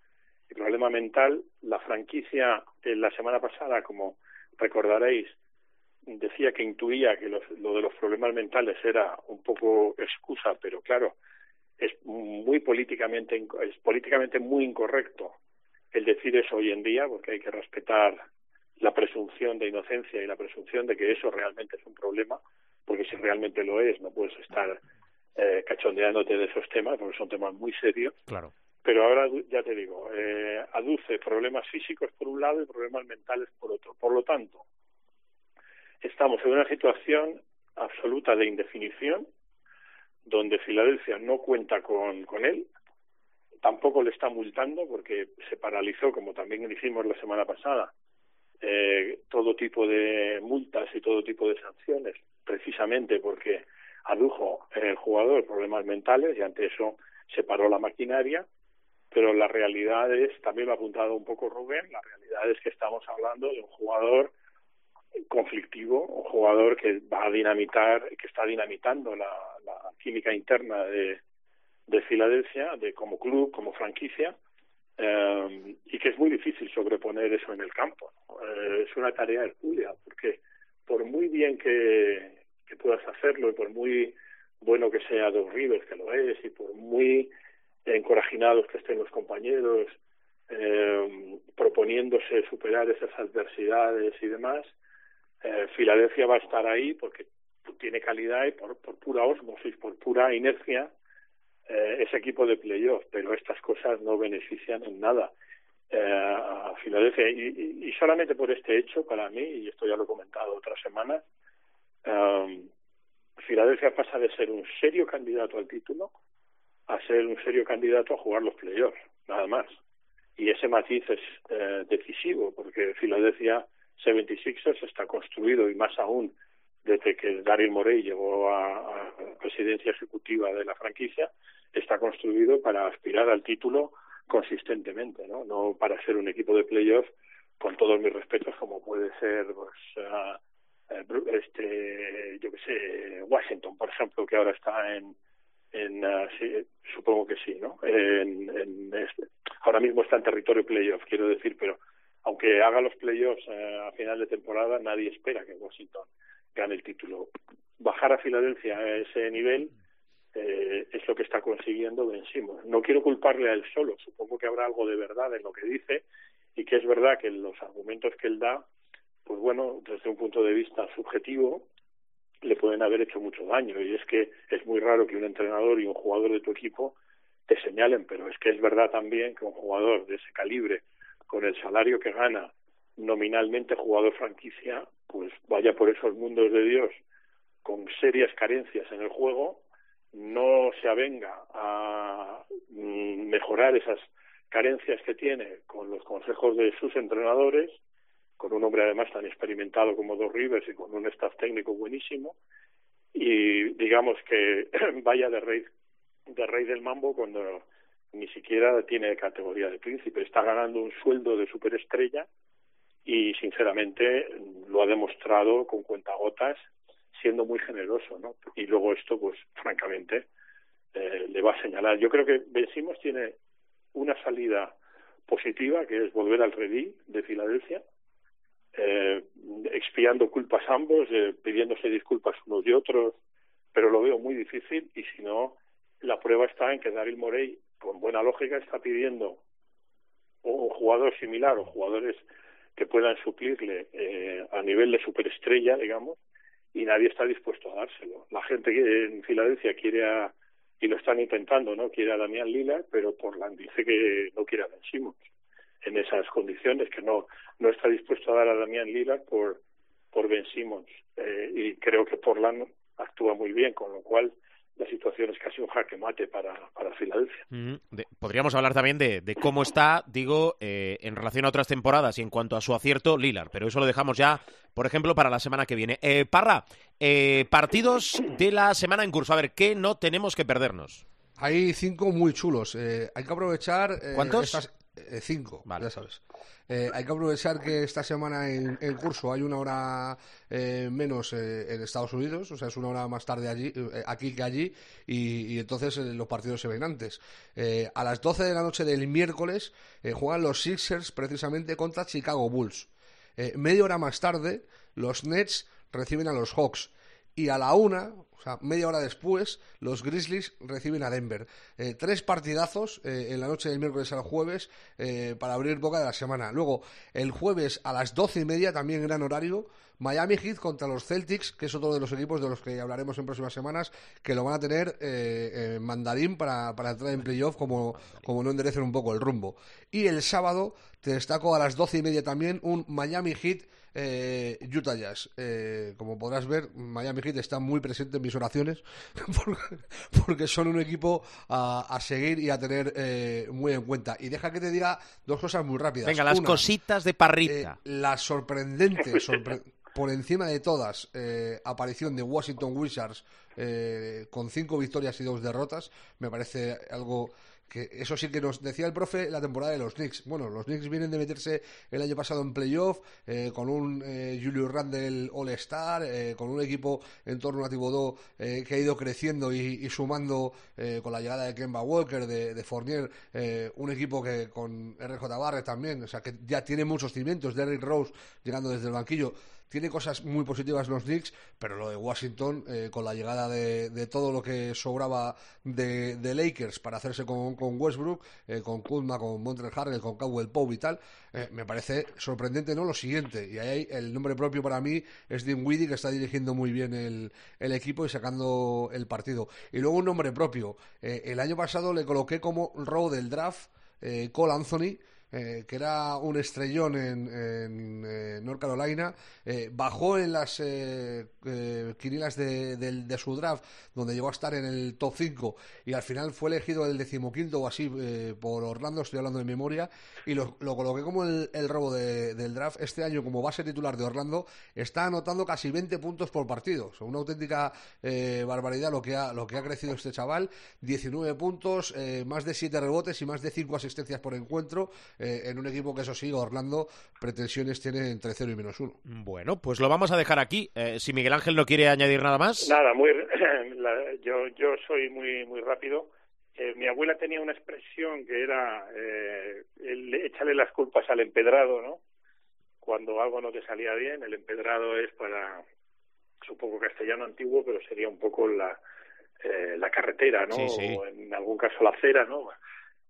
y problema mental. La franquicia eh, la semana pasada, como recordaréis, decía que intuía que los- lo de los problemas mentales era un poco excusa, pero claro, es muy políticamente es políticamente muy incorrecto el decir eso hoy en día, porque hay que respetar la presunción de inocencia y la presunción de que eso realmente es un problema, porque si realmente lo es, no puedes estar eh, cachondeándote de esos temas, porque son temas muy serios. Claro. Pero ahora ya te digo, eh, aduce problemas físicos por un lado y problemas mentales por otro. Por lo tanto, estamos en una situación absoluta de indefinición, donde Filadelfia no cuenta con, él, tampoco le está multando porque se paralizó, como también hicimos la semana pasada, eh, todo tipo de multas y todo tipo de sanciones, precisamente porque adujo el jugador problemas mentales y ante eso se paró la maquinaria, pero la realidad es, también lo ha apuntado un poco Rubén, la realidad es que estamos hablando de un jugador conflictivo, un jugador que va a dinamitar, que está dinamitando la, química interna de, de Filadelfia, de como club, como franquicia, eh, y que es muy difícil sobreponer eso en el campo. Eh, es una tarea hercúlea, porque por muy bien que, que puedas hacerlo y por muy bueno que sea Dos Rivers, que lo es, y por muy encorajinados que estén los compañeros, eh, proponiéndose superar esas adversidades y demás, eh, Filadelfia va a estar ahí porque tiene calidad y por, por pura osmosis, por pura inercia, eh, ese equipo de playoff, pero estas cosas no benefician en nada eh, a Filadelfia. Y, y, solamente por este hecho, para mí, y esto ya lo he comentado otras semanas, um, Filadelfia pasa de ser un serio candidato al título a ser un serio candidato a jugar los playoffs, nada más. Y ese matiz es eh, decisivo, porque Filadelfia 76ers está construido, y más aún desde que Daryl Morey llegó a, presidencia ejecutiva de la franquicia, está construido para aspirar al título consistentemente, ¿no? No para ser un equipo de playoff con todos mis respetos como puede ser pues, uh, este yo que sé Washington por ejemplo que ahora está en en uh, sí, supongo que sí no en este, ahora mismo está en territorio playoff quiero decir pero aunque haga los playoffs uh, a final de temporada nadie espera que Washington gane el título bajar a Filadelfia a ese nivel eh, es lo que está consiguiendo Ben. No quiero culparle a él solo, supongo que habrá algo de verdad en lo que dice y que es verdad que los argumentos que él da, pues bueno, desde un punto de vista subjetivo, le pueden haber hecho mucho daño y es que es muy raro que un entrenador y un jugador de tu equipo te señalen, pero es que es verdad también que un jugador de ese calibre, con el salario que gana nominalmente jugador franquicia, pues vaya por esos mundos de Dios con serias carencias en el juego no se avenga a mejorar esas carencias que tiene con los consejos de sus entrenadores, con un hombre además tan experimentado como Dos Rivers y con un staff técnico buenísimo, y digamos que vaya de rey, de rey del mambo cuando ni siquiera tiene categoría de príncipe, está ganando un sueldo de superestrella y sinceramente lo ha demostrado con cuentagotas siendo muy generoso, ¿no? Y luego esto, pues francamente, eh, le va a señalar. Yo creo que Vencimos tiene una salida positiva, que es volver al redil de Filadelfia, eh, expiando culpas ambos, eh, pidiéndose disculpas unos y otros, pero lo veo muy difícil y si no, la prueba está en que Daryl Morey, con buena lógica, está pidiendo un jugador similar o jugadores que puedan suplirle eh, a nivel de superestrella, digamos, y nadie está dispuesto a dárselo. La gente en Filadelfia quiere a, y lo están intentando, ¿no? Quiere a Damián Lila, pero Portland dice que no quiere a Ben Simmons en esas condiciones, que no, no está dispuesto a dar a Damián Lila por, por Ben Simmons. Eh, y creo que Portland actúa muy bien, con lo cual la situación es casi un jaque mate para, para Filadelfia. Mm, podríamos hablar también de, cómo está, digo, eh, en relación a otras temporadas y en cuanto a su acierto, Lilar, pero eso lo dejamos ya, por ejemplo, para la semana que viene. Eh, Parra, eh, partidos de la semana en curso. A ver, ¿qué no tenemos que perdernos? Hay cinco muy chulos. hay que aprovechar. ¿Cuántos? Cinco, ya sabes. Eh, hay que aprovechar que esta semana en, curso hay una hora eh, menos eh, en Estados Unidos, o sea, es una hora más tarde allí, aquí que allí, y, entonces los partidos se ven antes. a las 12 de la noche del miércoles juegan los Sixers precisamente contra Chicago Bulls. media hora más tarde, los Nets reciben a los Hawks. Y a la una, o sea, media hora después, los Grizzlies reciben a Denver. Eh, tres partidazos eh, en la noche del miércoles al jueves eh, para abrir boca de la semana. Luego, el jueves a las doce y media, también gran horario, Miami Heat contra los Celtics, que es otro de los equipos de los que hablaremos en próximas semanas, que lo van a tener en mandarín para, para, entrar en playoff como, como no enderecen un poco el rumbo. Y el sábado te destaco a las doce y media también un Miami Heat eh, Utah Jazz. Eh, como podrás ver, Miami Heat está muy presente en mis oraciones porque, son un equipo a, seguir y a tener eh, muy en cuenta. Y deja que te diga dos cosas muy rápidas. Venga, las cositas de parrita. Eh, la sorprendente, por encima de todas, aparición de Washington Wizards con cinco victorias y dos derrotas, me parece algo que eso sí que nos decía el profe la temporada de los Knicks. Bueno, los Knicks vienen de meterse el año pasado en playoff eh, con un eh, Julio Randle All-Star, eh, con un equipo en torno a Thibodeau eh, que ha ido creciendo y, sumando con la llegada de Kemba Walker, de, Fournier, un equipo que con RJ Barrett también, o sea, que ya tiene muchos cimientos, Derrick Rose llegando desde el banquillo tiene cosas muy positivas los Knicks, pero lo de Washington, eh, con la llegada de, todo lo que sobraba de, Lakers para hacerse con, Westbrook, eh, con Kuzma, con Montreal Harrell, con Cowell Pope y tal, eh, me parece sorprendente, ¿no? Lo siguiente, y ahí el nombre propio para mí es Dean Weedy, que está dirigiendo muy bien el, el equipo y sacando el partido. Y luego un nombre propio. el año pasado le coloqué como row del draft Cole Anthony, eh, que era un estrellón en, en eh, North Carolina, eh, bajó en las quinilas de, de, su draft, donde llegó a estar en el top 5 y al final fue elegido el decimoquinto o así por Orlando, estoy hablando de memoria, y lo, lo coloqué como el, robo del draft. Este año, como base titular de Orlando, está anotando casi 20 puntos por partido. una auténtica barbaridad lo que, ha, lo que ha crecido este chaval. 19 puntos, más de 7 rebotes y más de 5 asistencias por encuentro. En un equipo que eso sí, Orlando, pretensiones tiene entre 0 y menos 1. Bueno, pues lo vamos a dejar aquí. Eh, si Miguel Ángel no quiere añadir nada más. Nada, muy, yo, yo soy muy, muy rápido. Eh, mi abuela tenía una expresión que era eh, el, échale las culpas al empedrado, ¿no? Cuando algo no te salía bien, el empedrado es para, supongo castellano antiguo, pero sería un poco la, la carretera, ¿no? O en algún caso la acera, ¿no?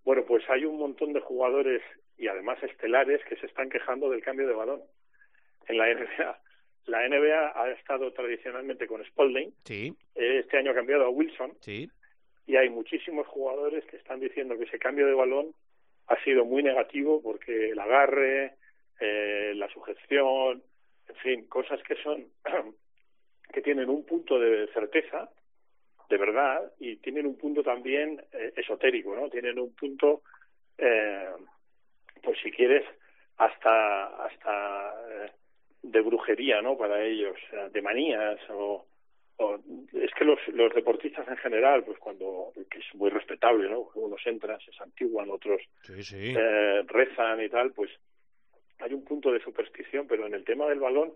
Bueno, pues hay un montón de jugadores y además estelares que se están quejando del cambio de balón en la NBA. La NBA ha estado tradicionalmente con Spalding. Sí. Este año ha cambiado a Wilson. Sí. Y hay muchísimos jugadores que están diciendo que ese cambio de balón ha sido muy negativo porque el agarre, eh, la sujeción, en fin, cosas que son que tienen un punto de certeza de verdad y tienen un punto también eh, esotérico, ¿no? Tienen un punto eh, pues si quieres, hasta, hasta eh, de brujería, ¿no? Para ellos, de manías o, o, es que los, los deportistas en general, pues cuando, que es muy respetable, ¿no? Unos entran, se santiguan, otros Sí, sí. eh, rezan y tal, pues hay un punto de superstición, pero en el tema del balón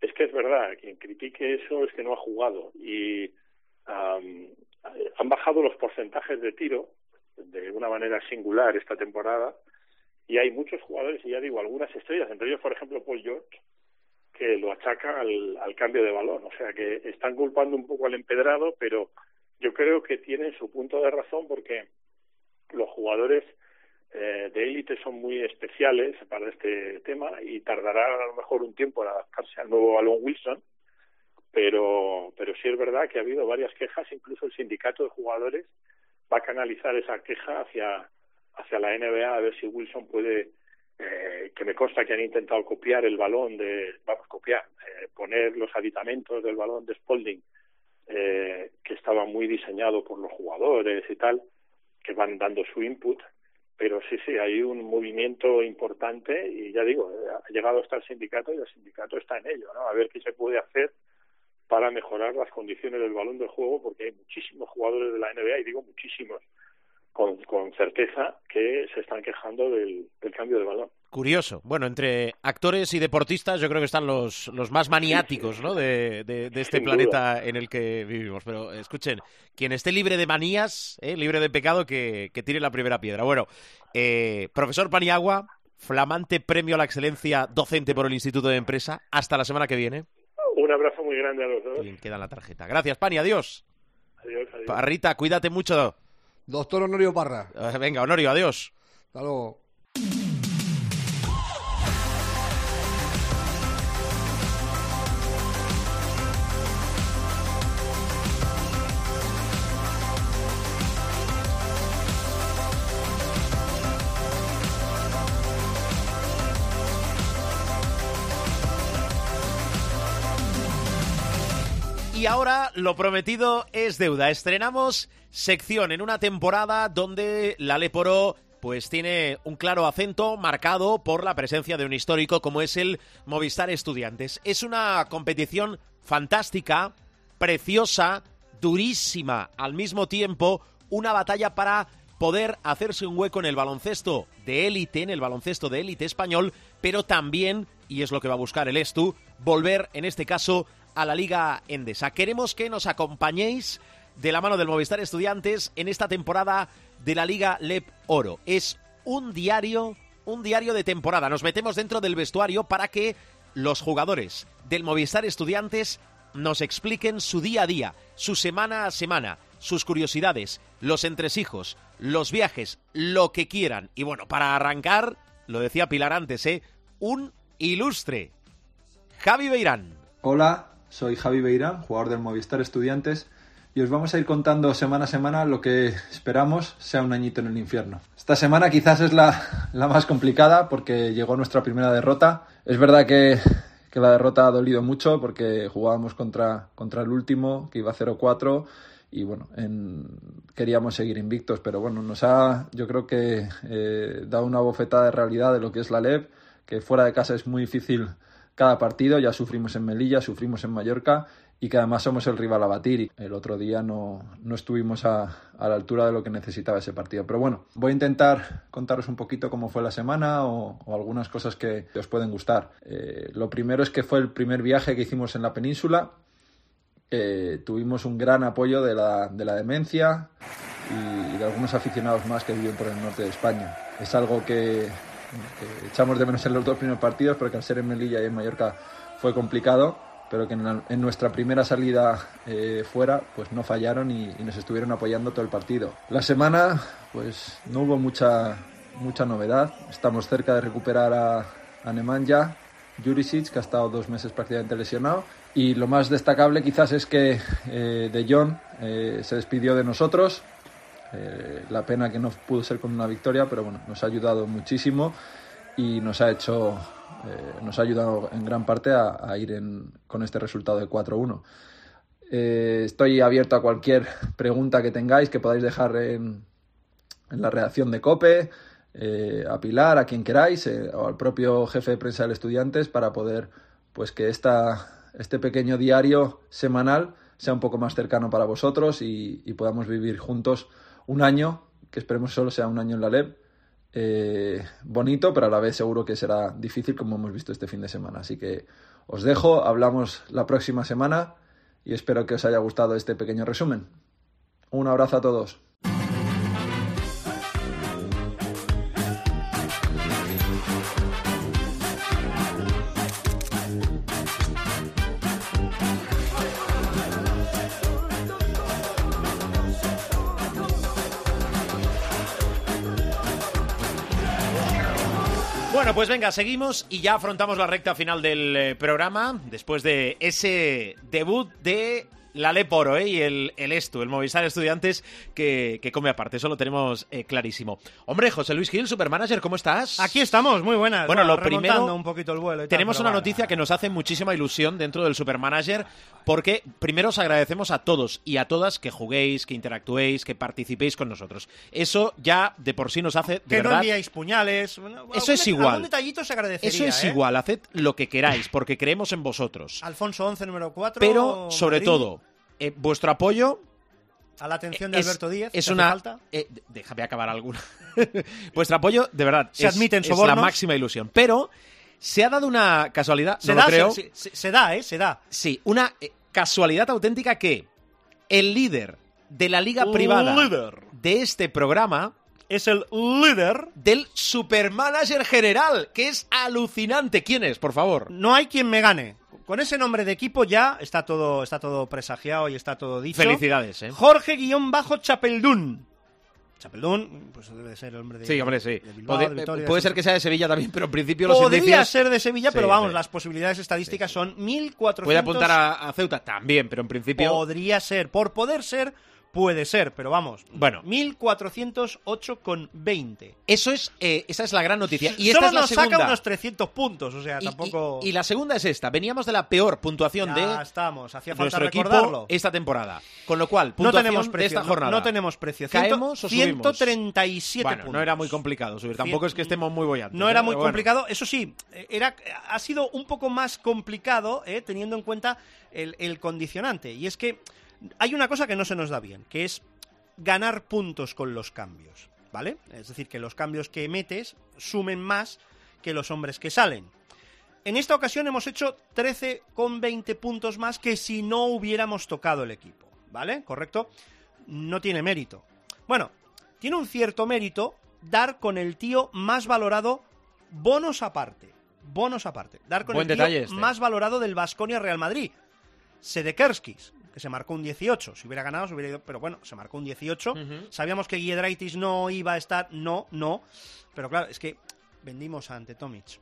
es que es verdad, quien critique eso es que no ha jugado y am, han bajado los porcentajes de tiro de una manera singular esta temporada y hay muchos jugadores, y ya digo, algunas estrellas, entre ellos, por ejemplo, Paul George, que lo achacan al, al cambio de balón. O sea que están culpando un poco al empedrado, pero yo creo que tienen su punto de razón porque los jugadores eh, de élite son muy especiales para este tema y tardará a lo mejor un tiempo en adaptarse al nuevo balón Wilson, pero, pero sí es verdad que ha habido varias quejas, incluso el sindicato de jugadores va a canalizar esa queja hacia, hacia la NBA a ver si Wilson puede, eh, que me consta que han intentado copiar el balón de, vamos, copiar, eh, poner los aditamentos del balón de Spalding, eh, que estaba muy diseñado por los jugadores y tal, que van dando su input, pero sí, sí, hay un movimiento importante y ya digo, eh, ha llegado hasta el sindicato y el sindicato está en ello, ¿no? A ver qué se puede hacer para mejorar las condiciones del balón del juego, porque hay muchísimos jugadores de la NBA, y digo muchísimos, con, con certeza, que se están quejando del, del cambio de balón. Curioso. Bueno, entre actores y deportistas yo creo que están los, los más maniáticos ¿no? de, de, de este Sin planeta en el que vivimos. Pero escuchen, quien esté libre de manías, ¿eh? libre de pecado, que, que tire la primera piedra. Bueno, eh, profesor Paniagua, flamante premio a la excelencia docente por el Instituto de Empresa. Hasta la semana que viene. Un abrazo muy grande a los dos. Bien, queda la tarjeta. Gracias, Pani. Adiós. Adiós, adiós. Parrita, cuídate mucho. Doctor Honorio Parra. Eh, venga, Honorio, adiós. Hasta luego. Ahora lo prometido es deuda. Estrenamos sección en una temporada donde la Leporo pues tiene un claro acento marcado por la presencia de un histórico como es el Movistar Estudiantes. Es una competición fantástica, preciosa, durísima al mismo tiempo, una batalla para poder hacerse un hueco en el baloncesto de élite, en el baloncesto de élite español, pero también, y es lo que va a buscar el Estu, volver en este caso a la Liga Endesa. Queremos que nos acompañéis de la mano del Movistar Estudiantes en esta temporada de la Liga LEP Oro. Es un diario, un diario de temporada. Nos metemos dentro del vestuario para que los jugadores del Movistar Estudiantes nos expliquen su día a día, su semana a semana, sus curiosidades, los entresijos, los viajes, lo que quieran. Y bueno, para arrancar, lo decía Pilar antes, ¿eh? Un ilustre. Javi Beirán. Hola, soy Javi Beirán, jugador del Movistar Estudiantes, y os vamos a ir contando semana a semana lo que esperamos sea un añito en el infierno. Esta semana quizás es la, la más complicada porque llegó nuestra primera derrota. Es verdad que, que la derrota ha dolido mucho porque jugábamos contra, contra el último, que iba 0-4, y bueno, en- queríamos seguir invictos, pero bueno, nos ha, yo creo que, eh, dado una bofetada de realidad de lo que es la LEB, que fuera de casa es muy difícil cada partido, ya sufrimos en Melilla, sufrimos en Mallorca y que además somos el rival a batir el otro día no, no estuvimos a, la altura de lo que necesitaba ese partido. Pero bueno, voy a intentar contaros un poquito cómo fue la semana o, algunas cosas que os pueden gustar. Eh, lo primero es que fue el primer viaje que hicimos en la península. Eh, tuvimos un gran apoyo de la, de la demencia y, y de algunos aficionados más que viven por el norte de España. Es algo que, que echamos de menos en los dos primeros partidos, porque al ser en Melilla y en Mallorca fue complicado, pero que en, la- en nuestra primera salida eh, fuera, pues no fallaron y, y nos estuvieron apoyando todo el partido. La semana, pues no hubo mucha, mucha novedad. Estamos cerca de recuperar a, a Nemanja Jurisic, que ha estado dos meses prácticamente lesionado. Y lo más destacable quizás es que eh, De Jong eh, se despidió de nosotros, eh, la pena que no pudo ser con una victoria, pero bueno, nos ha ayudado muchísimo y nos ha hecho, eh, nos ha ayudado en gran parte a, ir en- con este resultado de 4-1. Eh, estoy abierto a cualquier pregunta que tengáis, que podáis dejar en, en la redacción de COPE. a Pilar, a quien queráis, o al propio jefe de prensa del Estudiantes, para poder, pues que esta, este pequeño diario semanal sea un poco más cercano para vosotros y podamos vivir juntos un año, que esperemos solo sea un año en la LEB, eh, bonito, pero a la vez seguro que será difícil como hemos visto este fin de semana. Así que os dejo, hablamos la próxima semana y espero que os haya gustado este pequeño resumen. Un abrazo a todos. Pues venga, seguimos y ya afrontamos la recta final del eh, programa después de ese debut de la Leporo ¿eh? y el, el Estu, el Movistar Estudiantes, que, que come aparte. Eso lo tenemos eh, clarísimo. Hombre, José Luis Gil, Supermanager, ¿cómo estás? Aquí estamos, muy buenas. Bueno, lo primero, un poquito el vuelo y tal, Tenemos una bueno. noticia que nos hace muchísima ilusión dentro del Supermanager, porque primero os agradecemos a todos y a todas que juguéis, que interactuéis, que participéis con nosotros. Eso ya de por sí nos hace, de Que no enviáis puñales. bueno, Eso es igual. Detallito se eso es ¿eh? igual, haced lo que queráis, porque creemos en vosotros. Alfonso 11, número 4. Pero, sobre Madrid, todo, eh, vuestro apoyo A la atención de es, Alberto Díez. es ¿te hace una... falta? eh, déjame acabar alguna. vuestro apoyo, de verdad, Se es, admiten es la sobornos. máxima ilusión. Pero se ha dado una casualidad, Se no da, lo creo. Se, se- se da, ¿eh? Se da. Sí, una eh, casualidad auténtica que el líder de la liga privada Líder. de este programa Es el líder. del supermanager general, que es alucinante. ¿Quién es, por favor? No hay quien me gane. Con ese nombre de equipo ya está todo, está todo presagiado y está todo dicho. Felicidades, ¿eh? Jorge-Chapeldún. Chapeldún, pues debe de ser el hombre de. Sí, hombre, sí. Bilbao, Puede, ser que sea de Sevilla también, pero en principio los Podría indicios... ser de Sevilla, pero Sí, vamos, sí. las posibilidades estadísticas son 1400. Puede apuntar a, a Ceuta también, pero en principio... Podría ser, por poder ser, puede ser, pero vamos. Bueno. 1408,20. Eso es, eh, esa es la gran noticia. Y esta Solo es la nos segunda. saca unos 300 puntos, o sea, Y- tampoco. y, la segunda es esta. Veníamos de la peor puntuación ya de estamos, hacía falta nuestro recordarlo. equipo esta temporada. Con lo cual, no puntuación tenemos de precio, esta no- jornada. No, tenemos precio. ¿Caemos o subimos? 137 Bueno, puntos. no era muy complicado subir. Tampoco es que estemos muy bollantes. No era ¿eh? muy bueno. complicado. Eso sí, era, ha sido un poco más complicado eh, teniendo en cuenta el, el condicionante. Y es que hay una cosa que no se nos da bien, que es ganar puntos con los cambios. ¿Vale? Es decir, que los cambios que metes sumen más que los hombres que salen. En esta ocasión hemos hecho 13,20 puntos más que si no hubiéramos tocado el equipo. ¿Vale? ¿Correcto? No tiene mérito. Bueno, tiene un cierto mérito dar con el tío más valorado, bonos aparte. Bonos aparte. Dar con Buen el tío este. más valorado del Vasconia Real Madrid. Sedekerskis, que se marcó un 18. Si hubiera ganado, se hubiera ido. Pero bueno, se marcó un 18. Ujú. Sabíamos que Giedraitis no iba a estar. No, no. Pero claro, es que vendimos Ante Tomic.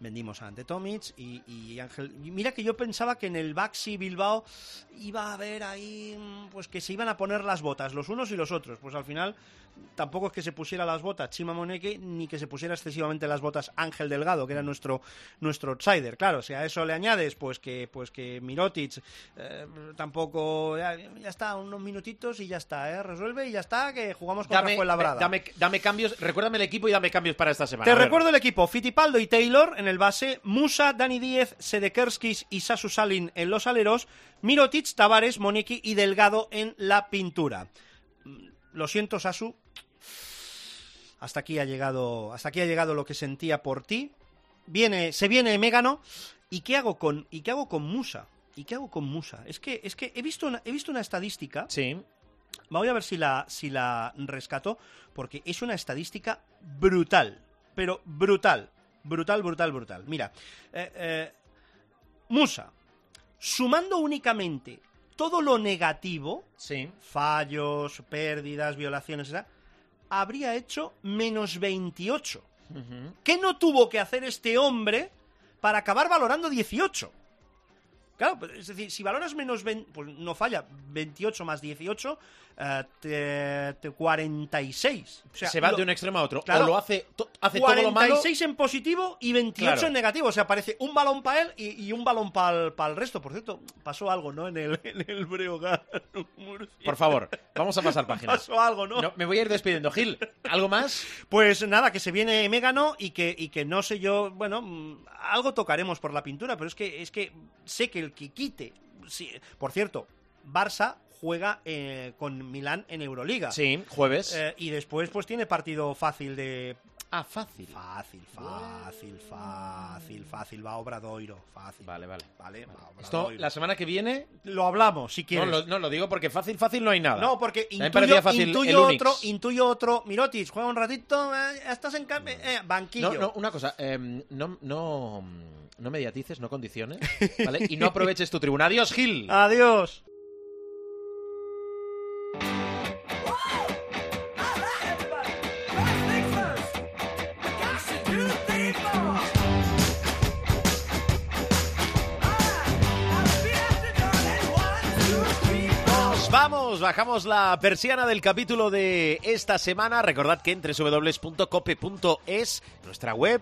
Vendimos a Ante Tomic y, y Ángel. y mira que yo pensaba que en el Baxi Bilbao iba a haber ahí. mm, Pues que se iban a poner las botas, los unos y los otros. Pues al final tampoco es que se pusiera las botas Chima Moneke ni que se pusiera excesivamente las botas Ángel Delgado, que era nuestro, nuestro outsider. Claro, si a eso le añades pues que, pues que Mirotic eh, tampoco. Ya, ya está, unos minutitos y ya está, ¿eh? Resuelve y ya está, que jugamos contra Dame, Fuenlabrada. dame, dame cambios. Recuérdame el equipo y dame cambios para esta semana. Te recuerdo el equipo: Fitipaldo y Taylor en el base, Musa, Dani Díez, Sedekerskis y Sasu Salin en los aleros, Mirotic, Tavares, Moniki y Delgado en la pintura. Mm, Lo siento, Sasu. Hasta aquí ha llegado, hasta aquí ha llegado lo que sentía por ti. Viene, se viene Megano. ¿Y qué hago con, y qué hago con Musa? ¿Y qué hago con Musa? Es que, es que he visto una, he visto una estadística. Sí. Voy a ver si la, si la rescato, porque es una estadística brutal. Pero brutal. Brutal, brutal, brutal. Mira, eh, eh, Musa, sumando únicamente todo lo negativo, Sí. fallos, pérdidas, violaciones, etc., habría hecho menos 28. ¿Qué no tuvo que hacer este hombre para acabar valorando 18? Claro, pues, es decir, si valoras menos 20, pues no falla, 28 más 18, eh, te- te 46. O sea, Se va lo- de un extremo a otro. Claro. O lo hace, to- hace todo lo malo. 46 en positivo y 28 Claro. en negativo. O sea, parece un balón para él y, y un balón para el, resto. Por cierto, pasó algo, ¿no? En el, en el. Por favor, vamos a pasar página. Pasó algo, ¿no? No, me voy a ir despidiendo. Gil, ¿algo más? Pues nada, que se viene Megano y que, y que no sé yo, bueno, mm, algo tocaremos por la pintura, pero es que, es que sé que el que quite. sí, por cierto, Barça juega eh, con Milán en Euroliga. Sí, jueves. Eh, y después, pues tiene partido fácil de. ah, fácil. Fácil, fácil, fácil, fácil. Va a Obradoiro. Fácil. Vale, vale. Vale, va a Esto, la semana que viene. Lo hablamos, si No quieres. lo, no lo digo porque fácil, fácil no hay nada. No, porque intuyo, fácil intuyo otro, intuyo otro. Mirotis, juega un ratito, eh, estás en cambio, banquillo. No, no, una cosa, em, no, no, no mediatices, no condiciones, ¿vale? Y no aproveches tu tribuna. Adiós, Gil. Adiós. Nos vamos, bajamos la persiana del capítulo de esta semana. Recordad que en www.cope.es, nuestra web,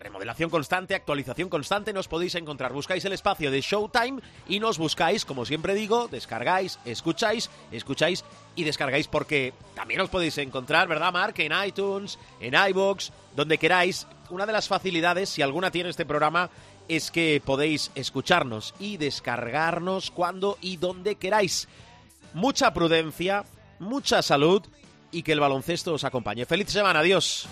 remodelación constante, actualización constante, nos podéis encontrar. Buscáis el espacio de Showtime y nos buscáis, como siempre digo, descargáis, escucháis, escucháis y descargáis porque también os podéis encontrar, ¿verdad, Mark? En iTunes, en iBox, donde queráis. Una de las facilidades, si alguna tiene este programa, es que podéis escucharnos y descargarnos cuando y donde queráis. Mucha prudencia, mucha salud y que el baloncesto os acompañe. Feliz semana, adiós.